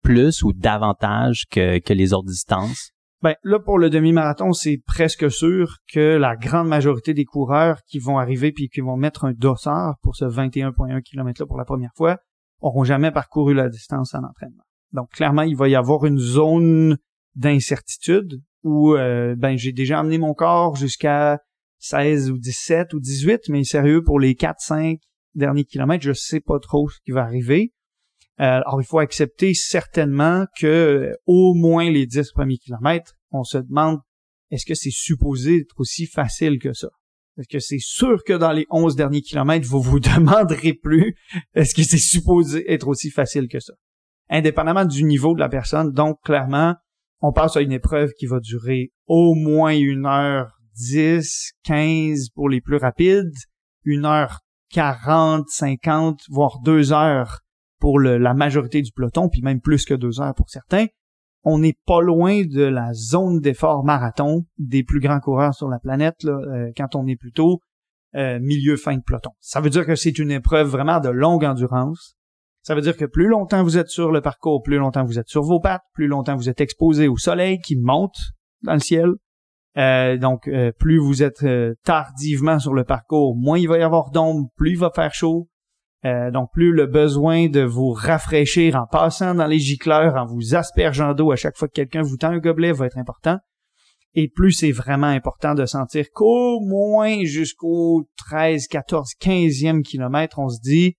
plus ou davantage que, les autres distances? Ben là pour le demi-marathon, c'est presque sûr que la grande majorité des coureurs qui vont arriver puis qui vont mettre un dossard pour ce 21.1 km là pour la première fois auront jamais parcouru la distance en entraînement. Donc clairement, il va y avoir une zone d'incertitude où euh, ben j'ai déjà amené mon corps jusqu'à 16 ou 17 ou 18, mais sérieux pour les 4 5 derniers kilomètres, je sais pas trop ce qui va arriver. Euh, alors, il faut accepter certainement que euh, au moins les 10 premiers kilomètres, on se demande est-ce que c'est supposé être aussi facile que ça? Est-ce que c'est sûr que dans les 11 derniers kilomètres, vous vous demanderez plus est-ce que c'est supposé être aussi facile que ça? Indépendamment du niveau de la personne, donc clairement, on passe à une épreuve qui va durer au moins une heure 10, 15 pour les plus rapides, une heure 40, 50, voire deux heures pour la majorité du peloton, puis même plus que deux heures pour certains, on n'est pas loin de la zone d'effort marathon des plus grands coureurs sur la planète euh, quand on est plutôt euh, milieu fin de peloton. Ça veut dire que c'est une épreuve vraiment de longue endurance. Ça veut dire que plus longtemps vous êtes sur le parcours, plus longtemps vous êtes sur vos pattes, plus longtemps vous êtes exposé au soleil qui monte dans le ciel. Euh, donc, plus vous êtes tardivement sur le parcours, moins il va y avoir d'ombre, plus il va faire chaud, euh, donc plus le besoin de vous rafraîchir en passant dans les gicleurs, en vous aspergeant d'eau à chaque fois que quelqu'un vous tend un gobelet va être important. Et plus c'est vraiment important de sentir qu'au moins jusqu'au 13, 14, 15e kilomètre, on se dit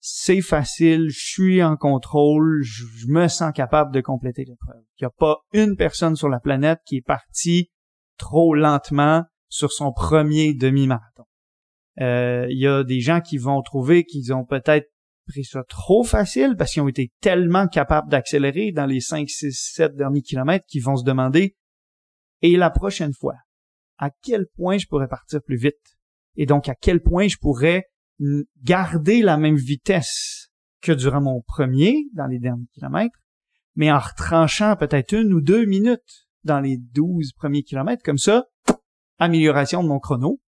c'est facile, je suis en contrôle, je, me sens capable de compléter l'épreuve. Il n'y a pas une personne sur la planète qui est partie trop lentement sur son premier demi-marathon. Euh, il y a des gens qui vont trouver qu'ils ont peut-être pris ça trop facile parce qu'ils ont été tellement capables d'accélérer dans les 5, 6, 7 derniers kilomètres qu'ils vont se demander et la prochaine fois, à quel point je pourrais partir plus vite? Et donc, à quel point je pourrais garder la même vitesse que durant mon premier dans les derniers kilomètres, mais en retranchant peut-être une ou deux minutes dans les 12 premiers kilomètres? Comme ça, amélioration de mon chrono.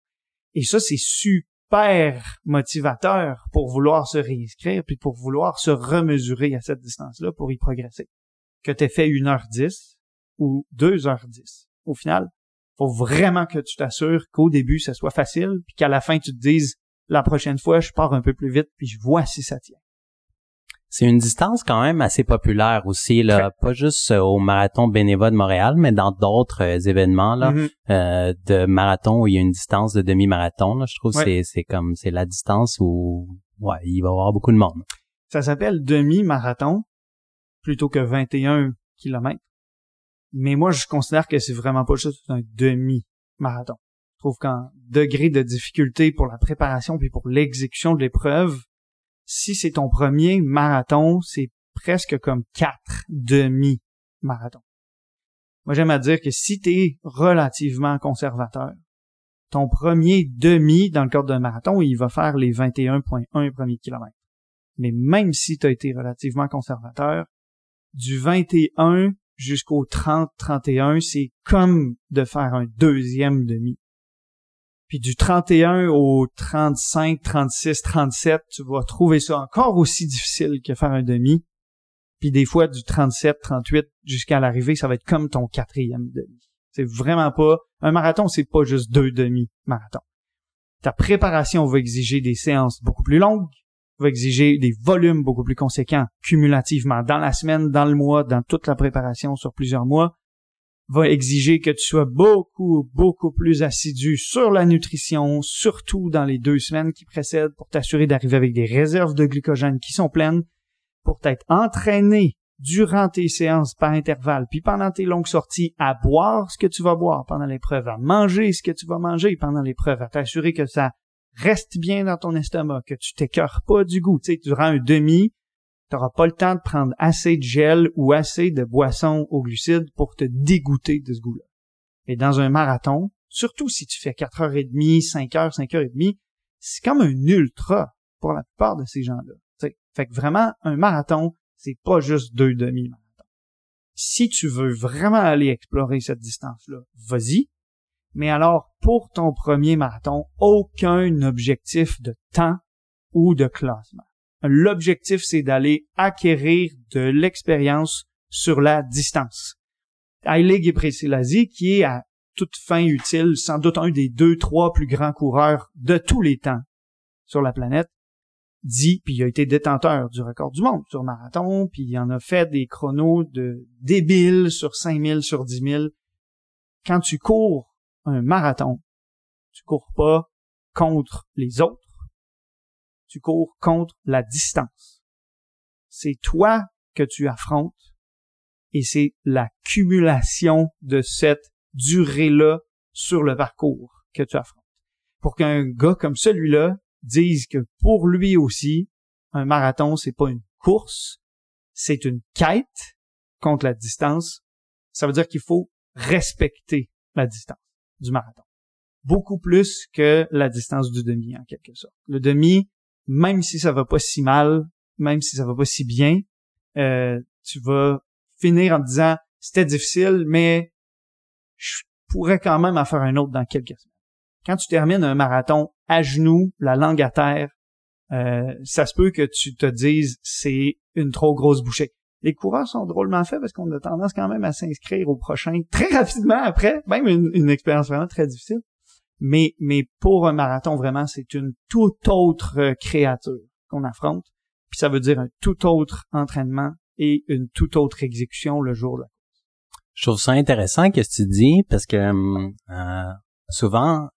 Et ça, c'est super motivateur pour vouloir se réinscrire puis pour vouloir se remesurer à cette distance-là pour y progresser. Que tu fait 1h10 ou 2h10. Au final, faut vraiment que tu t'assures qu'au début, ça soit facile puis qu'à la fin, tu te dises la prochaine fois, je pars un peu plus vite puis je vois si ça tient. C'est une distance quand même assez populaire aussi, là, pas juste euh, au marathon Bénéva de Montréal, mais dans d'autres euh, événements là, mm-hmm. euh, de marathon où il y a une distance de demi-marathon. Je trouve que c'est c'est comme c'est la distance où ouais il va y avoir beaucoup de monde. Ça s'appelle demi-marathon plutôt que 21 km. Mais moi, je considère que c'est vraiment pas juste un demi-marathon. Je trouve qu'en degré de difficulté pour la préparation puis pour l'exécution de l'épreuve, si c'est ton premier marathon, c'est presque comme quatre demi-marathons. Moi, j'aime à dire que si tu es relativement conservateur, ton premier demi dans le cadre d'un marathon, il va faire les 21.1 premiers kilomètres. Mais même si tu as été relativement conservateur, du 21 jusqu'au 30-31, c'est comme de faire un deuxième demi. Puis du 31 au 35, 36, 37, tu vas trouver ça encore aussi difficile que faire un demi. Puis des fois, du 37, 38 jusqu'à l'arrivée, ça va être comme ton quatrième demi. C'est vraiment pas... Un marathon, c'est pas juste deux demi-marathons. Ta préparation va exiger des séances beaucoup plus longues, va exiger des volumes beaucoup plus conséquents cumulativement dans la semaine, dans le mois, dans toute la préparation sur plusieurs mois va exiger que tu sois beaucoup, beaucoup plus assidu sur la nutrition, surtout dans les deux semaines qui précèdent pour t'assurer d'arriver avec des réserves de glycogène qui sont pleines, pour t'être entraîné durant tes séances par intervalle, puis pendant tes longues sorties, à boire ce que tu vas boire pendant l'épreuve, à manger ce que tu vas manger pendant l'épreuve, à t'assurer que ça reste bien dans ton estomac, que tu t'écœures pas du goût. Tu sais, durant un demi, t'auras pas le temps de prendre assez de gel ou assez de boisson aux glucides pour te dégoûter de ce goût-là. Et dans un marathon, surtout si tu fais 4h30, 5h, 5h30, c'est comme un ultra pour la plupart de ces gens-là. Fait que vraiment, un marathon, c'est pas juste deux demi-marathons. Si tu veux vraiment aller explorer cette distance-là, vas-y. Mais alors, pour ton premier marathon, aucun objectif de temps ou de classement. L'objectif, c'est d'aller acquérir de l'expérience sur la distance. Haile Gebrselassie, qui est à toute fin utile, sans doute un des deux, trois plus grands coureurs de tous les temps sur la planète, dit, puis il a été détenteur du record du monde sur marathon, puis il en a fait des chronos de débiles sur 5000, sur 10 000. Quand tu cours un marathon, tu cours pas contre les autres, tu cours contre la distance. C'est toi que tu affrontes et c'est l'accumulation de cette durée-là sur le parcours que tu affrontes. Pour qu'un gars comme celui-là dise que pour lui aussi, un marathon, c'est pas une course, c'est une quête contre la distance. Ça veut dire qu'il faut respecter la distance du marathon. Beaucoup plus que la distance du demi, en quelque sorte. Le demi, même si ça va pas si mal, même si ça va pas si bien, euh, tu vas finir en disant c'était difficile, mais je pourrais quand même en faire un autre dans quelques semaines. Quand tu termines un marathon à genoux, la langue à terre, euh, ça se peut que tu te dises c'est une trop grosse bouchée. Les coureurs sont drôlement faits parce qu'on a tendance quand même à s'inscrire au prochain très rapidement après, même une, expérience vraiment très difficile. Mais, mais pour un marathon, vraiment, c'est une toute autre créature qu'on affronte. Puis ça veut dire un tout autre entraînement et une toute autre exécution le jour là. Je trouve ça intéressant que tu dis parce que euh, souvent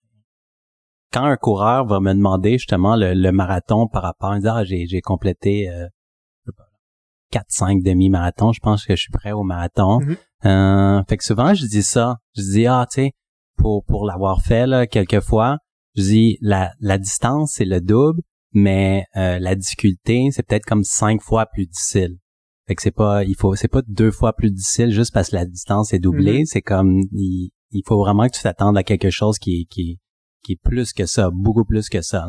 quand un coureur va me demander justement le, marathon par rapport à dire ah, j'ai j'ai complété euh, 4 5 demi-marathons, je pense que je suis prêt au marathon. Mm-hmm. euh, fait que souvent je dis ça, je dis ah tu sais pour pour l'avoir fait là quelques fois, je dis la la distance c'est le double, mais euh, la difficulté c'est peut-être comme cinq fois plus difficile. Fait que c'est pas il faut c'est pas deux fois plus difficile juste parce que la distance est doublée, mm-hmm. c'est comme il, il faut vraiment que tu t'attendes à quelque chose qui qui qui est plus que ça, beaucoup plus que ça.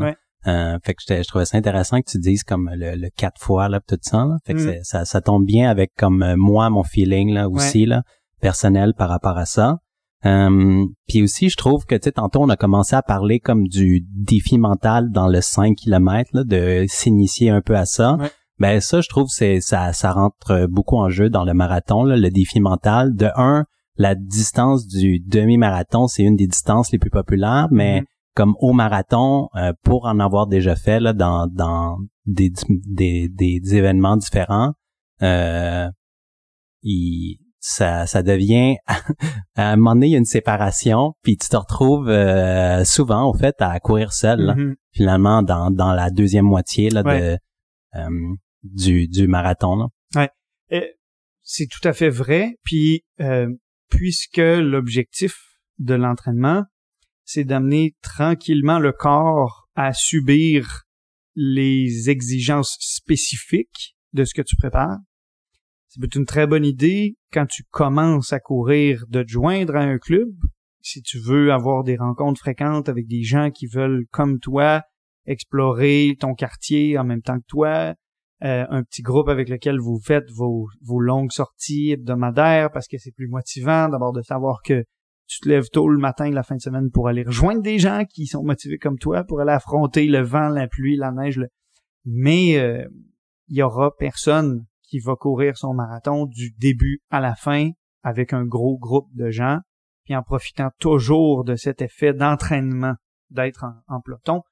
Euh, fait que je, trouvais ça intéressant que tu dises comme le, quatre fois là tout ça. Là. Fait que mm. ça, ça tombe bien avec comme euh, moi mon feeling là aussi là personnel par rapport à ça. Euh, puis aussi, je trouve que tu sais, tantôt on a commencé à parler comme du défi mental dans le 5 km, là, de s'initier un peu à ça. Ben ça, je trouve c'est ça, ça rentre beaucoup en jeu dans le marathon, là, le défi mental. De un, la distance du demi-marathon, c'est une des distances les plus populaires, mais mm-hmm. comme au marathon, euh, pour en avoir déjà fait là, dans, dans des, des, des événements différents, euh, il, ça, ça devient à un moment donné il y a une séparation puis tu te retrouves euh, souvent au fait à courir seul mm-hmm. finalement dans, dans la deuxième moitié là, de euh, du, du marathon là. Ouais. c'est tout à fait vrai puis euh, puisque l'objectif de l'entraînement, c'est d'amener tranquillement le corps à subir les exigences spécifiques de ce que tu prépares. Ça peut être une très bonne idée quand tu commences à courir de te joindre à un club. Si tu veux avoir des rencontres fréquentes avec des gens qui veulent, comme toi, explorer ton quartier en même temps que toi, euh, un petit groupe avec lequel vous faites vos, longues sorties hebdomadaires parce que c'est plus motivant d'abord de savoir que tu te lèves tôt le matin la fin de semaine pour aller rejoindre des gens qui sont motivés comme toi pour aller affronter le vent, la pluie, la neige. Mais euh, il y aura personne qui va courir son marathon du début à la fin avec un gros groupe de gens, puis en profitant toujours de cet effet d'entraînement d'être en, en peloton.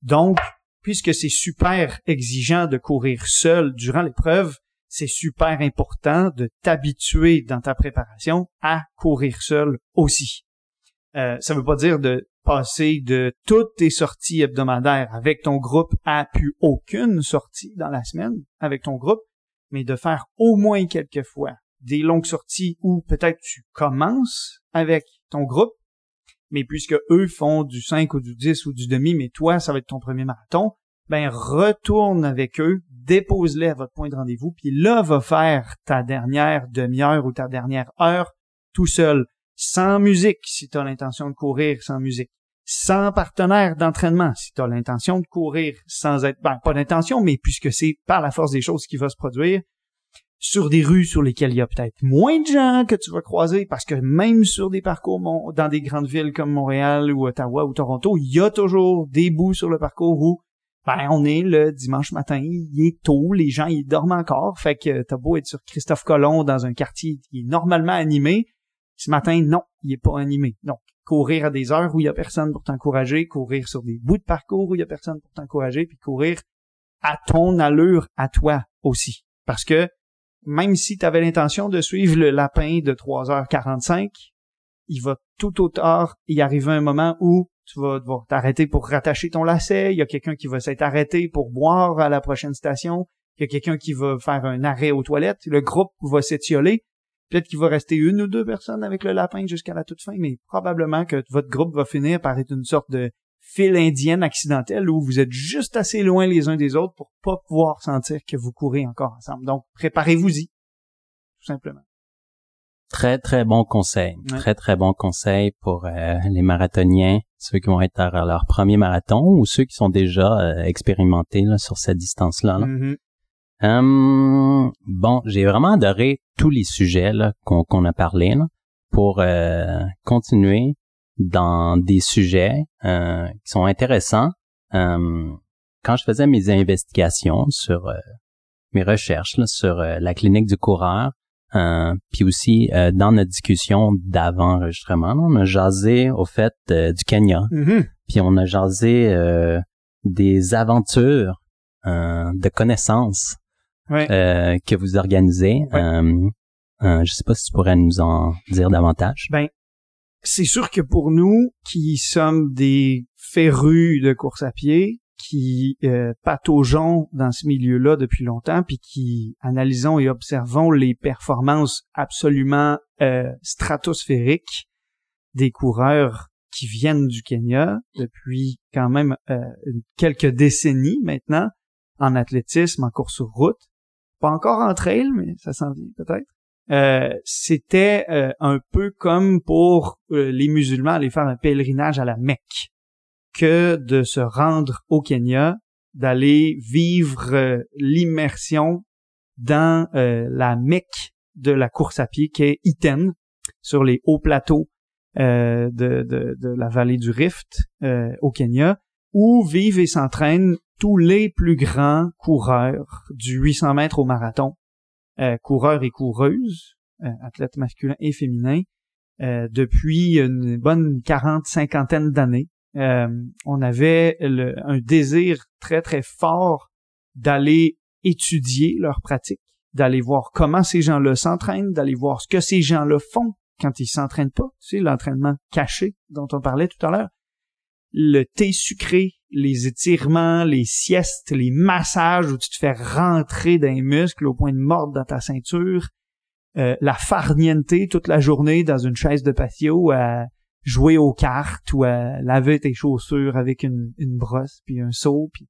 Donc, puisque c'est super exigeant de courir seul durant l'épreuve, c'est super important de t'habituer dans ta préparation à courir seul aussi. Euh, ça veut pas dire de passer de toutes tes sorties hebdomadaires avec ton groupe à plus aucune sortie dans la semaine avec ton groupe, mais de faire au moins quelques fois des longues sorties où peut-être tu commences avec ton groupe, mais puisque eux font du 5 ou du 10 ou du demi, mais toi, ça va être ton premier marathon, ben retourne avec eux, dépose-les à votre point de rendez-vous, puis là va faire ta dernière demi-heure ou ta dernière heure tout seul, sans musique si tu as l'intention de courir sans musique, sans partenaire d'entraînement, si tu as l'intention de courir sans être, ben, pas d'intention, mais puisque c'est par la force des choses qui va se produire, sur des rues sur lesquelles il y a peut-être moins de gens que tu vas croiser, parce que même sur des parcours dans des grandes villes comme Montréal ou Ottawa ou Toronto, il y a toujours des bouts sur le parcours où ben, on est le dimanche matin, il est tôt, les gens ils dorment encore, fait que t'as beau être sur Christophe Colomb dans un quartier qui est normalement animé, ce matin, non, il est pas animé. Donc, courir à des heures où il y a personne pour t'encourager, courir sur des bouts de parcours où il y a personne pour t'encourager, puis courir à ton allure à toi aussi. Parce que même si tu avais l'intention de suivre le lapin de 3h45, il va tout au tard y arriver un moment où tu vas devoir t'arrêter pour rattacher ton lacet, il y a quelqu'un qui va s'être arrêté pour boire à la prochaine station, il y a quelqu'un qui va faire un arrêt aux toilettes, le groupe va s'étioler, Peut-être qu'il va rester une ou deux personnes avec le lapin jusqu'à la toute fin, mais probablement que votre groupe va finir par être une sorte de file indienne accidentelle où vous êtes juste assez loin les uns des autres pour pas pouvoir sentir que vous courez encore ensemble. Donc, préparez-vous-y, tout simplement. Très, très bon conseil. Très, très bon conseil pour euh, les marathoniens, ceux qui vont être à leur premier marathon ou ceux qui sont déjà euh, expérimentés sur cette distance-là. Mm-hmm. Hum, bon, j'ai vraiment adoré tous les sujets qu'on a parlé pour euh, continuer dans des sujets euh, qui sont intéressants. Hum, quand je faisais mes investigations sur euh, mes recherches sur la clinique du coureur, puis aussi dans notre discussion d'avant enregistrement, on a jasé au fait du Kenya, mm-hmm. puis on a jasé des aventures de connaissances euh, que vous organisez. Euh, euh, je sais pas si tu pourrais nous en dire davantage. Ben, c'est sûr que pour nous, qui sommes des férus de course à pied, qui euh, pataugeons dans ce milieu-là depuis longtemps, puis qui analysons et observons les performances absolument euh, stratosphériques des coureurs qui viennent du Kenya depuis quand même euh, quelques décennies maintenant en athlétisme, en course sur route, pas encore en trail, mais ça s'en vient peut-être. Euh, c'était euh, un peu comme pour euh, les musulmans aller faire un pèlerinage à la Mecque que de se rendre au Kenya, d'aller vivre l'immersion dans la Mecque de la course à pied qui est Iten, sur les hauts plateaux de, de, de, la vallée du Rift au Kenya, où vivent et s'entraînent tous les plus grands coureurs du 800 mètres au marathon, euh, coureurs et coureuses, euh, athlètes masculins et féminins, euh, depuis une bonne quarante, cinquantaine d'années. on avait un désir très très fort d'aller étudier leurs pratiques, d'aller voir comment ces gens-là s'entraînent, d'aller voir ce que ces gens-là font quand ils s'entraînent pas, sais, l'entraînement caché dont on parlait tout à l'heure. Le thé sucré, les étirements, les siestes, les massages où tu te fais rentrer dans les muscles au point de mordre dans ta ceinture, euh, la farniente toute la journée dans une chaise de patio à jouer aux cartes ou à laver tes chaussures avec une, brosse puis un seau puis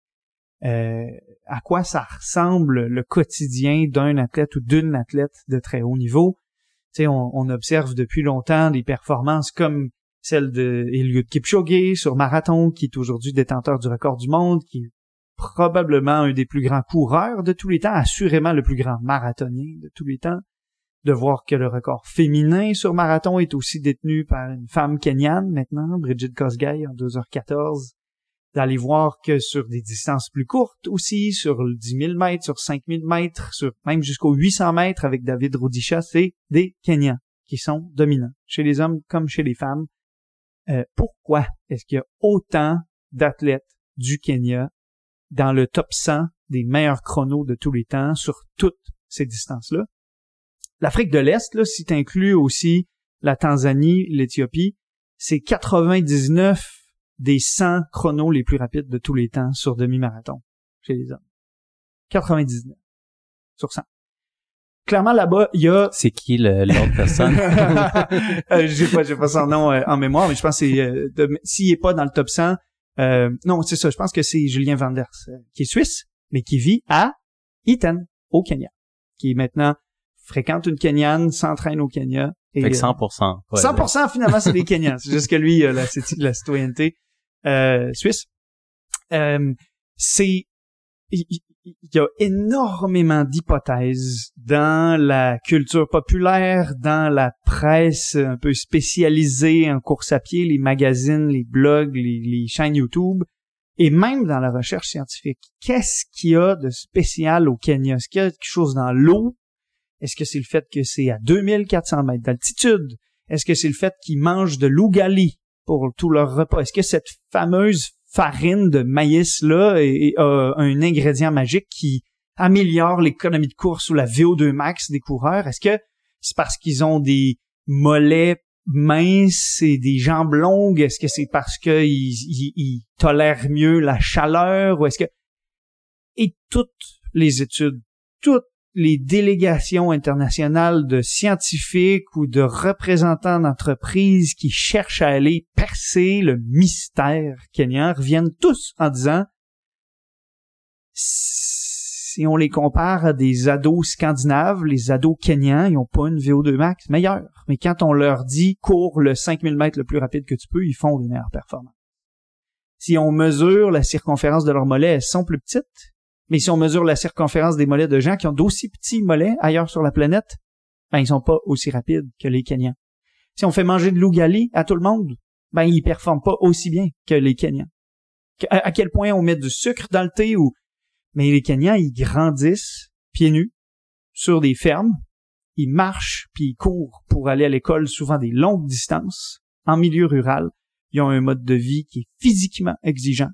euh, à quoi ça ressemble le quotidien d'un athlète ou d'une athlète de très haut niveau? Tu sais, on, on observe depuis longtemps des performances comme celle de Eliud Kipchoge sur marathon, qui est aujourd'hui détenteur du record du monde, qui est probablement un des plus grands coureurs de tous les temps, assurément le plus grand marathonien de tous les temps, de voir que le record féminin sur marathon est aussi détenu par une femme kenyane maintenant, Bridget Kosgei en 2h14, d'aller voir que sur des distances plus courtes aussi, sur 10 000 mètres, sur 5 000 mètres, sur même jusqu'aux 800 mètres avec David Rudisha, c'est des Kenyans qui sont dominants, chez les hommes comme chez les femmes. Euh, pourquoi est-ce qu'il y a autant d'athlètes du Kenya dans le top 100 des meilleurs chronos de tous les temps sur toutes ces distances-là? L'Afrique de l'Est, là, si tu aussi la Tanzanie, l'Éthiopie, c'est 99 des 100 chronos les plus rapides de tous les temps sur demi-marathon chez les hommes. 99 sur 100 clairement là-bas, il y a. C'est qui l'autre personne? Euh, J'ai pas, j'ai pas son nom euh, en mémoire, mais je pense que c'est euh, s'il est pas dans le top 100. Euh, non, c'est ça. Je pense que c'est Julien Vanders, qui est suisse, mais qui vit à Eton, au Kenya, qui est maintenant fréquente une Kenyane, s'entraîne au Kenya. Et, fait que 100%. 100% finalement, c'est des Kenyans. C'est juste que lui, la, la citoyenneté. euh, suisse. Euh, c'est il y a énormément d'hypothèses dans la culture populaire, dans la presse un peu spécialisée en course à pied, les magazines, les blogs, les, chaînes YouTube, et même dans la recherche scientifique. Qu'est-ce qu'il y a de spécial au Kenya? Est-ce qu'il y a quelque chose dans l'eau? Est-ce que c'est le fait que c'est à 2400 mètres d'altitude? Est-ce que c'est le fait qu'ils mangent de l'ougali pour tout leur repas? Est-ce que cette fameuse farine de maïs là est, un ingrédient magique qui améliore l'économie de course ou la VO2 max des coureurs? Est-ce que c'est parce qu'ils ont des mollets minces et des jambes longues? Est-ce que c'est parce qu'ils ils, tolèrent mieux la chaleur? Ou est-ce que... Et toutes les études, toutes les délégations internationales de scientifiques ou de représentants d'entreprises qui cherchent à aller percer le mystère kenyan reviennent tous en disant si on les compare à des ados scandinaves, les ados kenyans, ils ont pas une VO2 max meilleure. Mais quand on leur dit cours le 5000 mètres le plus rapide que tu peux, ils font de meilleures performances. Si on mesure la circonférence de leurs mollets, elles sont plus petites, mais si on mesure la circonférence des mollets de gens qui ont d'aussi petits mollets ailleurs sur la planète, ben ils sont pas aussi rapides que les Kenyans. Si on fait manger de l'ougali à tout le monde, ben ils performent pas aussi bien que les Kenyans. À, quel point on met du sucre dans le thé ou mais les Kenyans ils grandissent pieds nus sur des fermes, ils marchent puis ils courent pour aller à l'école souvent des longues distances en milieu rural. Ils ont un mode de vie qui est physiquement exigeant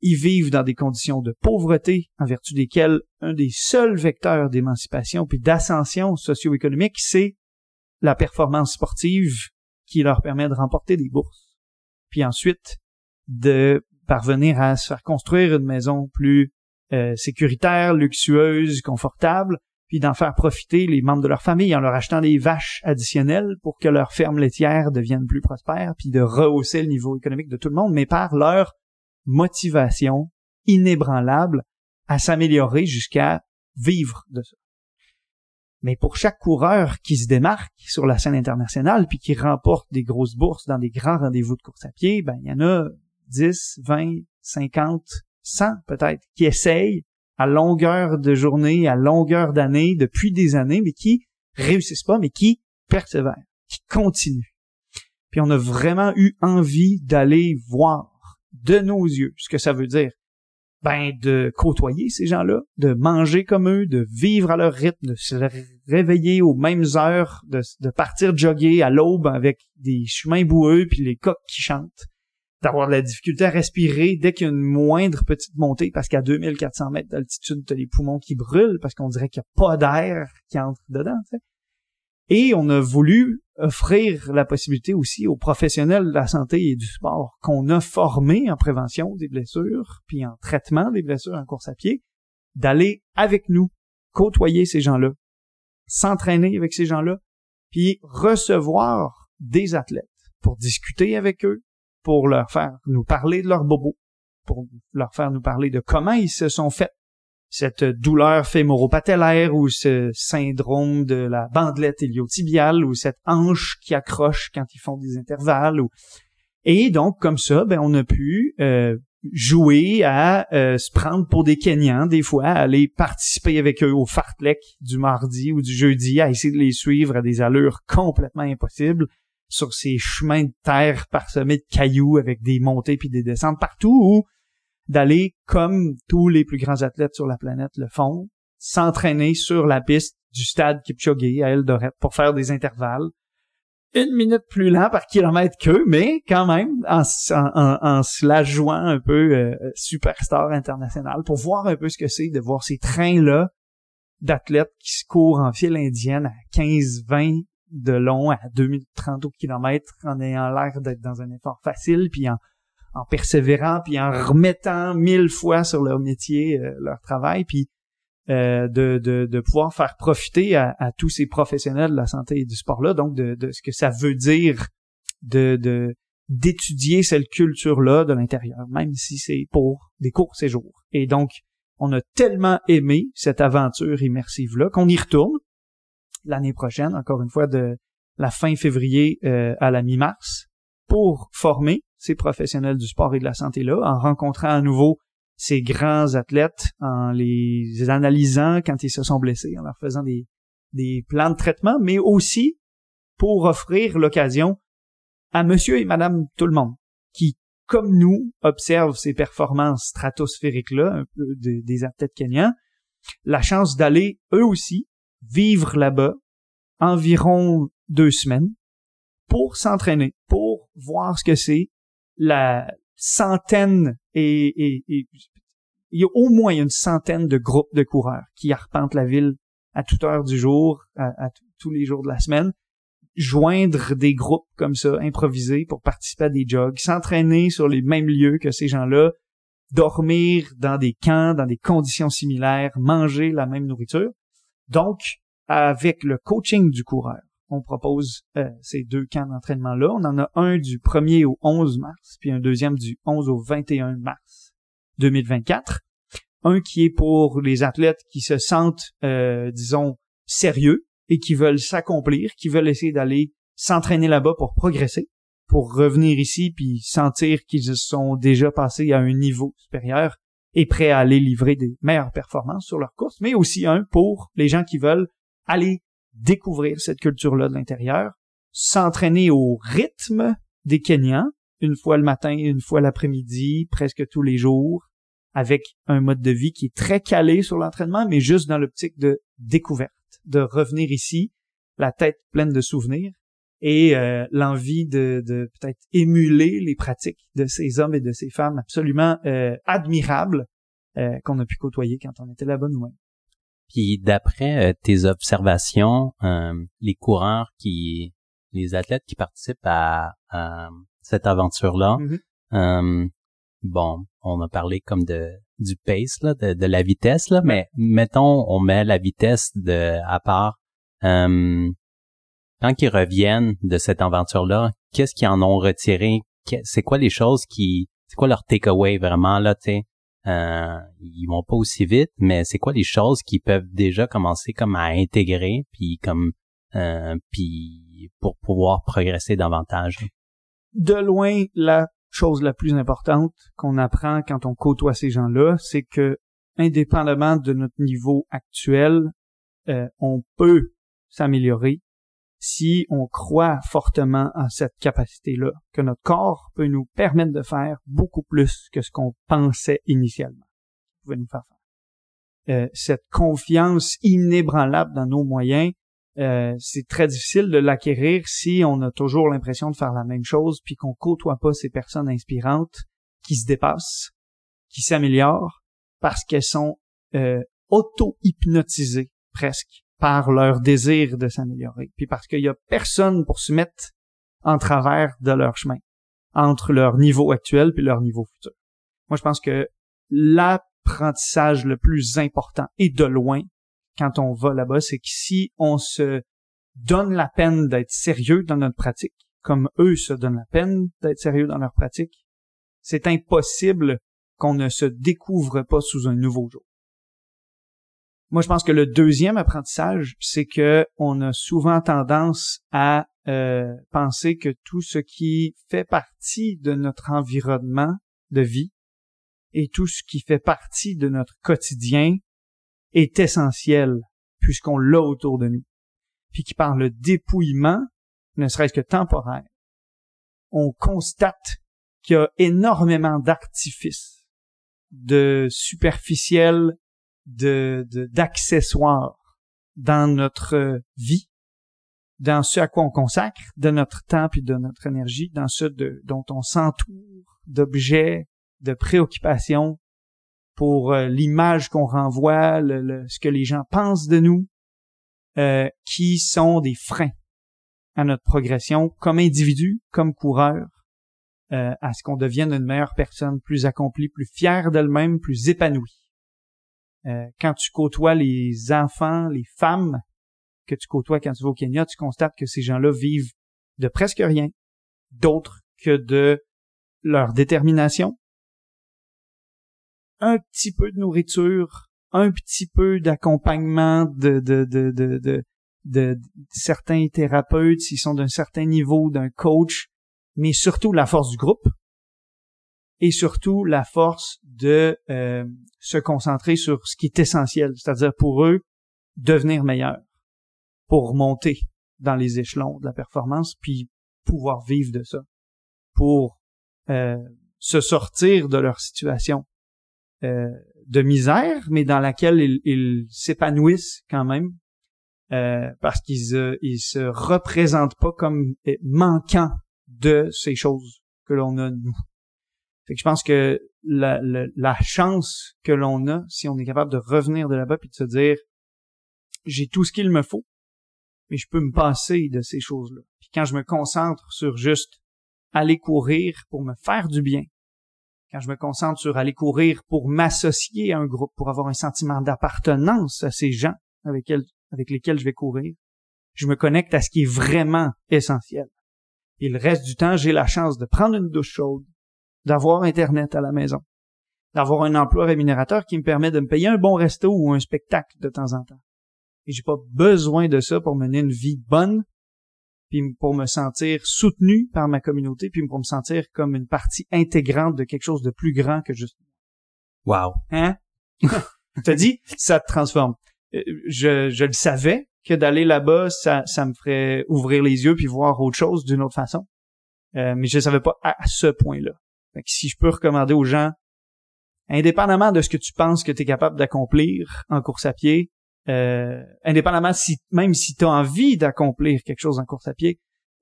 ils vivent dans des conditions de pauvreté en vertu desquelles un des seuls vecteurs d'émancipation puis d'ascension socio-économique, c'est la performance sportive qui leur permet de remporter des bourses. Puis ensuite, de parvenir à se faire construire une maison plus euh, sécuritaire, luxueuse, confortable, puis d'en faire profiter les membres de leur famille en leur achetant des vaches additionnelles pour que leur ferme laitière devienne plus prospère, puis de rehausser le niveau économique de tout le monde, mais par leur motivation inébranlable à s'améliorer jusqu'à vivre de ça. Mais pour chaque coureur qui se démarque sur la scène internationale puis qui remporte des grosses bourses dans des grands rendez-vous de course à pied, ben il y en a 10, 20, 50, 100 peut-être qui essayent à longueur de journée, à longueur d'année, depuis des années, mais qui réussissent pas, mais qui persévèrent, qui continuent. Puis on a vraiment eu envie d'aller voir de nos yeux ce que ça veut dire. Ben, de côtoyer ces gens-là, de manger comme eux, de vivre à leur rythme, de se réveiller aux mêmes heures, de, partir jogger à l'aube avec des chemins boueux puis les coqs qui chantent, d'avoir de la difficulté à respirer dès qu'il y a une moindre petite montée parce qu'à 2400 mètres d'altitude, t'as les poumons qui brûlent parce qu'on dirait qu'il n'y a pas d'air qui entre dedans, Et on a voulu offrir la possibilité aussi aux professionnels de la santé et du sport qu'on a formés en prévention des blessures, puis en traitement des blessures en course à pied, d'aller avec nous côtoyer ces gens-là, s'entraîner avec ces gens-là, puis recevoir des athlètes pour discuter avec eux, pour leur faire nous parler de leurs bobos, pour leur faire nous parler de comment ils se sont faits cette douleur fémoropatellaire ou ce syndrome de la bandelette iliotibiale ou cette hanche qui accroche quand ils font des intervalles. Et donc, comme ça, ben, on a pu euh, jouer à euh, se prendre pour des Kenyans, des fois, à aller participer avec eux au fartlek du mardi ou du jeudi, à essayer de les suivre à des allures complètement impossibles sur ces chemins de terre parsemés de cailloux avec des montées puis des descentes partout où d'aller, comme tous les plus grands athlètes sur la planète le font, s'entraîner sur la piste du stade Kipchoge à Eldoret pour faire des intervalles. Une minute plus lent par kilomètre qu'eux, mais quand même en, en, se la jouant un peu euh, superstar international pour voir un peu ce que c'est de voir ces trains-là d'athlètes qui se courent en file indienne à 15-20 de long à 2030 km en ayant l'air d'être dans un effort facile puis en en persévérant puis en remettant mille fois sur leur métier euh, leur travail puis euh, de, de, de, pouvoir faire profiter à, tous ces professionnels de la santé et du sport là donc de, de ce que ça veut dire de d'étudier cette culture là de l'intérieur même si c'est pour des courts séjours. Et donc on a tellement aimé cette aventure immersive là qu'on y retourne l'année prochaine encore une fois de la fin février euh, à la mi-mars pour former ces professionnels du sport et de la santé-là, en rencontrant à nouveau ces grands athlètes, en les analysant quand ils se sont blessés, en leur faisant des, des plans de traitement, mais aussi pour offrir l'occasion à monsieur et madame tout le monde qui, comme nous, observent ces performances stratosphériques-là, un peu des athlètes kenyans, la chance d'aller, eux aussi, vivre là-bas environ deux semaines pour s'entraîner, pour voir ce que c'est la centaine et, il y a au moins une centaine de groupes de coureurs qui arpentent la ville à toute heure du jour, à, tous les jours de la semaine, joindre des groupes comme ça, improvisés pour participer à des jogs, s'entraîner sur les mêmes lieux que ces gens-là, dormir dans des camps, dans des conditions similaires, manger la même nourriture. Donc, avec le coaching du coureur, on propose euh, ces deux camps d'entraînement-là. On en a un du 1er au 11 mars, puis un deuxième du 11 au 21 mars 2024. Un qui est pour les athlètes qui se sentent, euh, disons, sérieux et qui veulent s'accomplir, qui veulent essayer d'aller s'entraîner là-bas pour progresser, pour revenir ici puis sentir qu'ils sont déjà passés à un niveau supérieur et prêts à aller livrer des meilleures performances sur leur course, mais aussi un pour les gens qui veulent aller découvrir cette culture-là de l'intérieur, s'entraîner au rythme des Kenyans, une fois le matin, une fois l'après-midi, presque tous les jours, avec un mode de vie qui est très calé sur l'entraînement, mais juste dans l'optique de découverte, de revenir ici, la tête pleine de souvenirs, et euh, l'envie de, peut-être émuler les pratiques de ces hommes et de ces femmes absolument euh, admirables euh, qu'on a pu côtoyer quand on était là-bas nous-mêmes. Puis d'après tes observations, les coureurs qui, les athlètes qui participent à, cette aventure-là, mm-hmm. bon, on a parlé comme de du pace là, de, la vitesse là, mais mettons on met la vitesse de à part quand ils reviennent de cette aventure-là, qu'est-ce qu'ils en ont retiré? C'est quoi les choses qui, c'est quoi leur takeaway vraiment là, tu sais? Euh, ils vont pas aussi vite, mais c'est quoi les choses qu'ils peuvent déjà commencer comme à intégrer, puis comme, euh, puis pour pouvoir progresser davantage? De loin, la chose la plus importante qu'on apprend quand on côtoie ces gens-là, c'est que, indépendamment de notre niveau actuel, euh, on peut s'améliorer si on croit fortement en cette capacité-là, que notre corps peut nous permettre de faire beaucoup plus que ce qu'on pensait initialement. Pouvait nous faire faire. Euh, cette confiance inébranlable dans nos moyens, euh, c'est très difficile de l'acquérir si on a toujours l'impression de faire la même chose, puis qu'on côtoie pas ces personnes inspirantes qui se dépassent, qui s'améliorent, parce qu'elles sont euh, auto-hypnotisées presque par leur désir de s'améliorer, puis parce qu'il y a personne pour se mettre en travers de leur chemin entre leur niveau actuel puis leur niveau futur. Moi, je pense que l'apprentissage le plus important et de loin quand on va là-bas, c'est que si on se donne la peine d'être sérieux dans notre pratique, comme eux se donnent la peine d'être sérieux dans leur pratique, c'est impossible qu'on ne se découvre pas sous un nouveau jour. Moi, je pense que le deuxième apprentissage, c'est que on a souvent tendance à euh, penser que tout ce qui fait partie de notre environnement de vie et tout ce qui fait partie de notre quotidien est essentiel puisqu'on l'a autour de nous. Puis qui par le dépouillement, ne serait-ce que temporaire, on constate qu'il y a énormément d'artifices, de superficiels de d'accessoires dans notre vie, dans ce à quoi on consacre de notre temps et de notre énergie, dans ce de, dont on s'entoure d'objets, de préoccupations pour euh, l'image qu'on renvoie, le, ce que les gens pensent de nous, euh, qui sont des freins à notre progression comme individu, comme coureur, euh, à ce qu'on devienne une meilleure personne, plus accomplie, plus fière d'elle-même, plus épanouie. Euh, quand tu côtoies les enfants, les femmes que tu côtoies quand tu vas au Kenya, tu constates que ces gens-là vivent de presque rien d'autre que de leur détermination, un petit peu de nourriture, un petit peu d'accompagnement de, certains thérapeutes s'ils sont d'un certain niveau, d'un coach, mais surtout la force du groupe, et surtout la force de euh, se concentrer sur ce qui est essentiel, c'est-à-dire pour eux devenir meilleurs, pour monter dans les échelons de la performance, puis pouvoir vivre de ça, pour euh, se sortir de leur situation euh, de misère, mais dans laquelle ils s'épanouissent quand même, euh, parce qu'ils euh, ils se représentent pas comme manquant de ces choses que l'on a nous. Fait que je pense que la, chance que l'on a, si on est capable de revenir de là-bas puis de se dire j'ai tout ce qu'il me faut, mais je peux me passer de ces choses-là. Puis quand je me concentre sur juste aller courir pour me faire du bien, quand je me concentre sur aller courir pour m'associer à un groupe, pour avoir un sentiment d'appartenance à ces gens avec, avec lesquels je vais courir, je me connecte à ce qui est vraiment essentiel. Et le reste du temps, j'ai la chance de prendre une douche chaude, d'avoir Internet à la maison, d'avoir un emploi rémunérateur qui me permet de me payer un bon resto ou un spectacle de temps en temps. Et j'ai pas besoin de ça pour mener une vie bonne, puis pour me sentir soutenu par ma communauté, puis pour me sentir comme une partie intégrante de quelque chose de plus grand que juste. Wow. Hein? T'as dit, ça te transforme. Euh, je, je le savais que d'aller là-bas, ça, ça me ferait ouvrir les yeux puis voir autre chose d'une autre façon. Euh, mais je ne savais pas à, ce point-là. Si je peux recommander aux gens, indépendamment de ce que tu penses que tu es capable d'accomplir en course à pied, euh, indépendamment si même si tu as envie d'accomplir quelque chose en course à pied,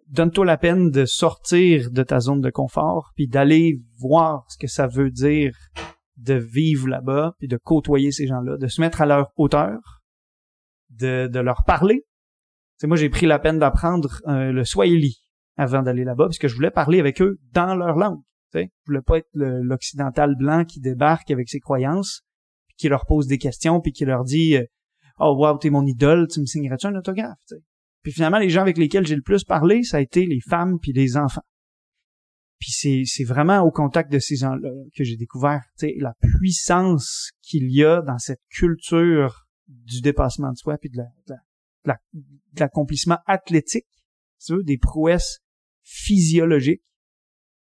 donne-toi la peine de sortir de ta zone de confort puis d'aller voir ce que ça veut dire de vivre là-bas puis de côtoyer ces gens-là, de se mettre à leur hauteur, de, de leur parler. Moi j'ai pris la peine d'apprendre euh, le Swahili avant d'aller là-bas parce que je voulais parler avec eux dans leur langue. Sais Je voulais pas être l'occidental blanc qui débarque avec ses croyances, puis qui leur pose des questions, puis qui leur dit euh, Oh wow, t'es mon idole, tu me signerais-tu un autographe? Puis finalement, les gens avec lesquels j'ai le plus parlé, ça a été les femmes puis les enfants. Puis c'est, vraiment au contact de ces gens-là que j'ai découvert la puissance qu'il y a dans cette culture du dépassement de soi puis de, de, l'accomplissement athlétique, tu des prouesses physiologiques,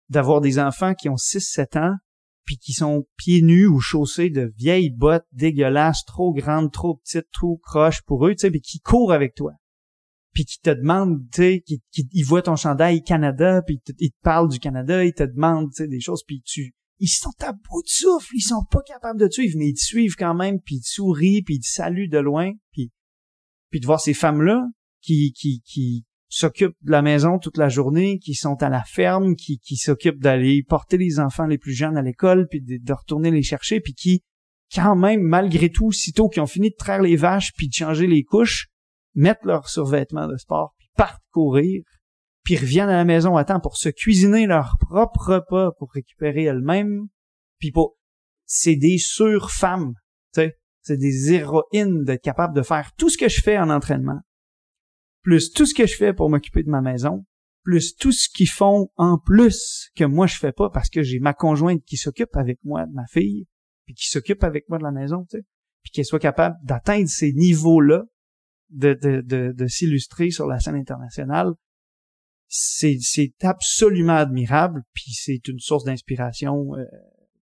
d'avoir des enfants qui ont 6-7 ans puis qui sont pieds nus ou chaussés de vieilles bottes dégueulasses, trop grandes, trop petites, trop croches pour eux, tu sais, mais qui courent avec toi. Puis qui te demandent, tu sais, qui, qui, ils voient ton chandail Canada, puis ils te, parlent du Canada, ils te demandent, tu sais, des choses, puis tu, ils sont à bout de souffle, ils sont pas capables de te suivre, mais ils te suivent quand même, puis ils te sourient, puis ils te saluent de loin, puis, puis de voir ces femmes-là qui, qui, qui, s'occupent de la maison toute la journée, qui sont à la ferme, qui, qui s'occupent d'aller porter les enfants les plus jeunes à l'école, puis de, retourner les chercher, puis qui, quand même, malgré tout, sitôt qu'ils ont fini de traire les vaches, puis de changer les couches, mettent leurs survêtements de sport, puis partent courir, puis reviennent à la maison à temps pour se cuisiner leur propre repas pour récupérer elles-mêmes, puis pour... C'est des sur-femmes, tu sais, c'est des héroïnes d'être capables de faire tout ce que je fais en entraînement, plus tout ce que je fais pour m'occuper de ma maison, plus tout ce qu'ils font en plus que moi je fais pas parce que j'ai ma conjointe qui s'occupe avec moi de ma fille, puis qui s'occupe avec moi de la maison, tu sais, puis qu'elle soit capable d'atteindre ces niveaux-là, de, de, de, de s'illustrer sur la scène internationale, c'est, c'est absolument admirable, puis c'est une source d'inspiration euh,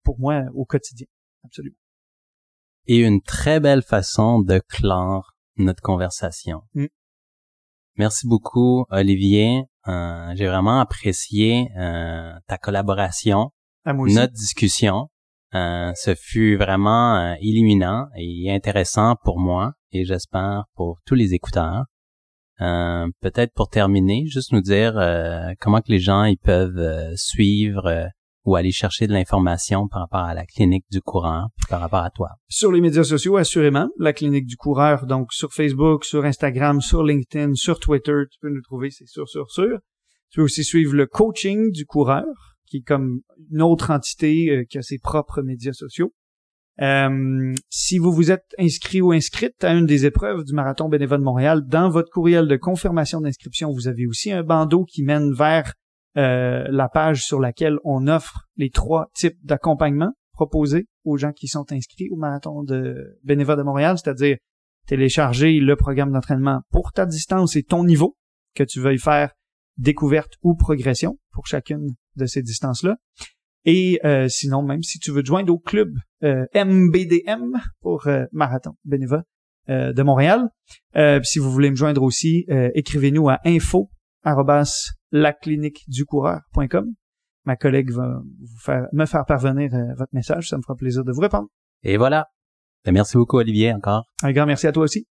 pour moi au quotidien, absolument. Et une très belle façon de clore notre conversation. Mm. Merci beaucoup, Olivier. Euh, j'ai vraiment apprécié euh, ta collaboration, notre discussion. Euh, ce fut vraiment illuminant et intéressant pour moi et j'espère pour tous les écouteurs. Peut-être pour terminer, juste nous dire comment que les gens ils peuvent suivre ou aller chercher de l'information par rapport à la clinique du coureur, par rapport à toi? Sur les médias sociaux, assurément. La clinique du coureur, donc sur Facebook, sur Instagram, sur LinkedIn, sur Twitter, tu peux nous trouver, c'est sûr, sûr, sûr. Tu peux aussi suivre le coaching du coureur, qui est comme une autre entité euh, qui a ses propres médias sociaux. Euh, si vous vous êtes inscrit ou inscrite à une des épreuves du Marathon Bénévole de Montréal, dans votre courriel de confirmation d'inscription, vous avez aussi un bandeau qui mène vers euh, la page sur laquelle on offre les trois types d'accompagnement proposés aux gens qui sont inscrits au marathon de bénévoles de Montréal, c'est-à-dire télécharger le programme d'entraînement pour ta distance et ton niveau, que tu veuilles faire découverte ou progression pour chacune de ces distances-là. Et euh, sinon, même si tu veux te joindre au club MBDM pour euh, Marathon Beneva de Montréal, si vous voulez me joindre aussi, écrivez-nous à info lacliniqueducoureur.com. Ma collègue va vous faire, me faire parvenir votre message. Ça me fera plaisir de vous répondre. Et voilà. Ben, merci beaucoup, Olivier, encore. Un grand merci à toi aussi.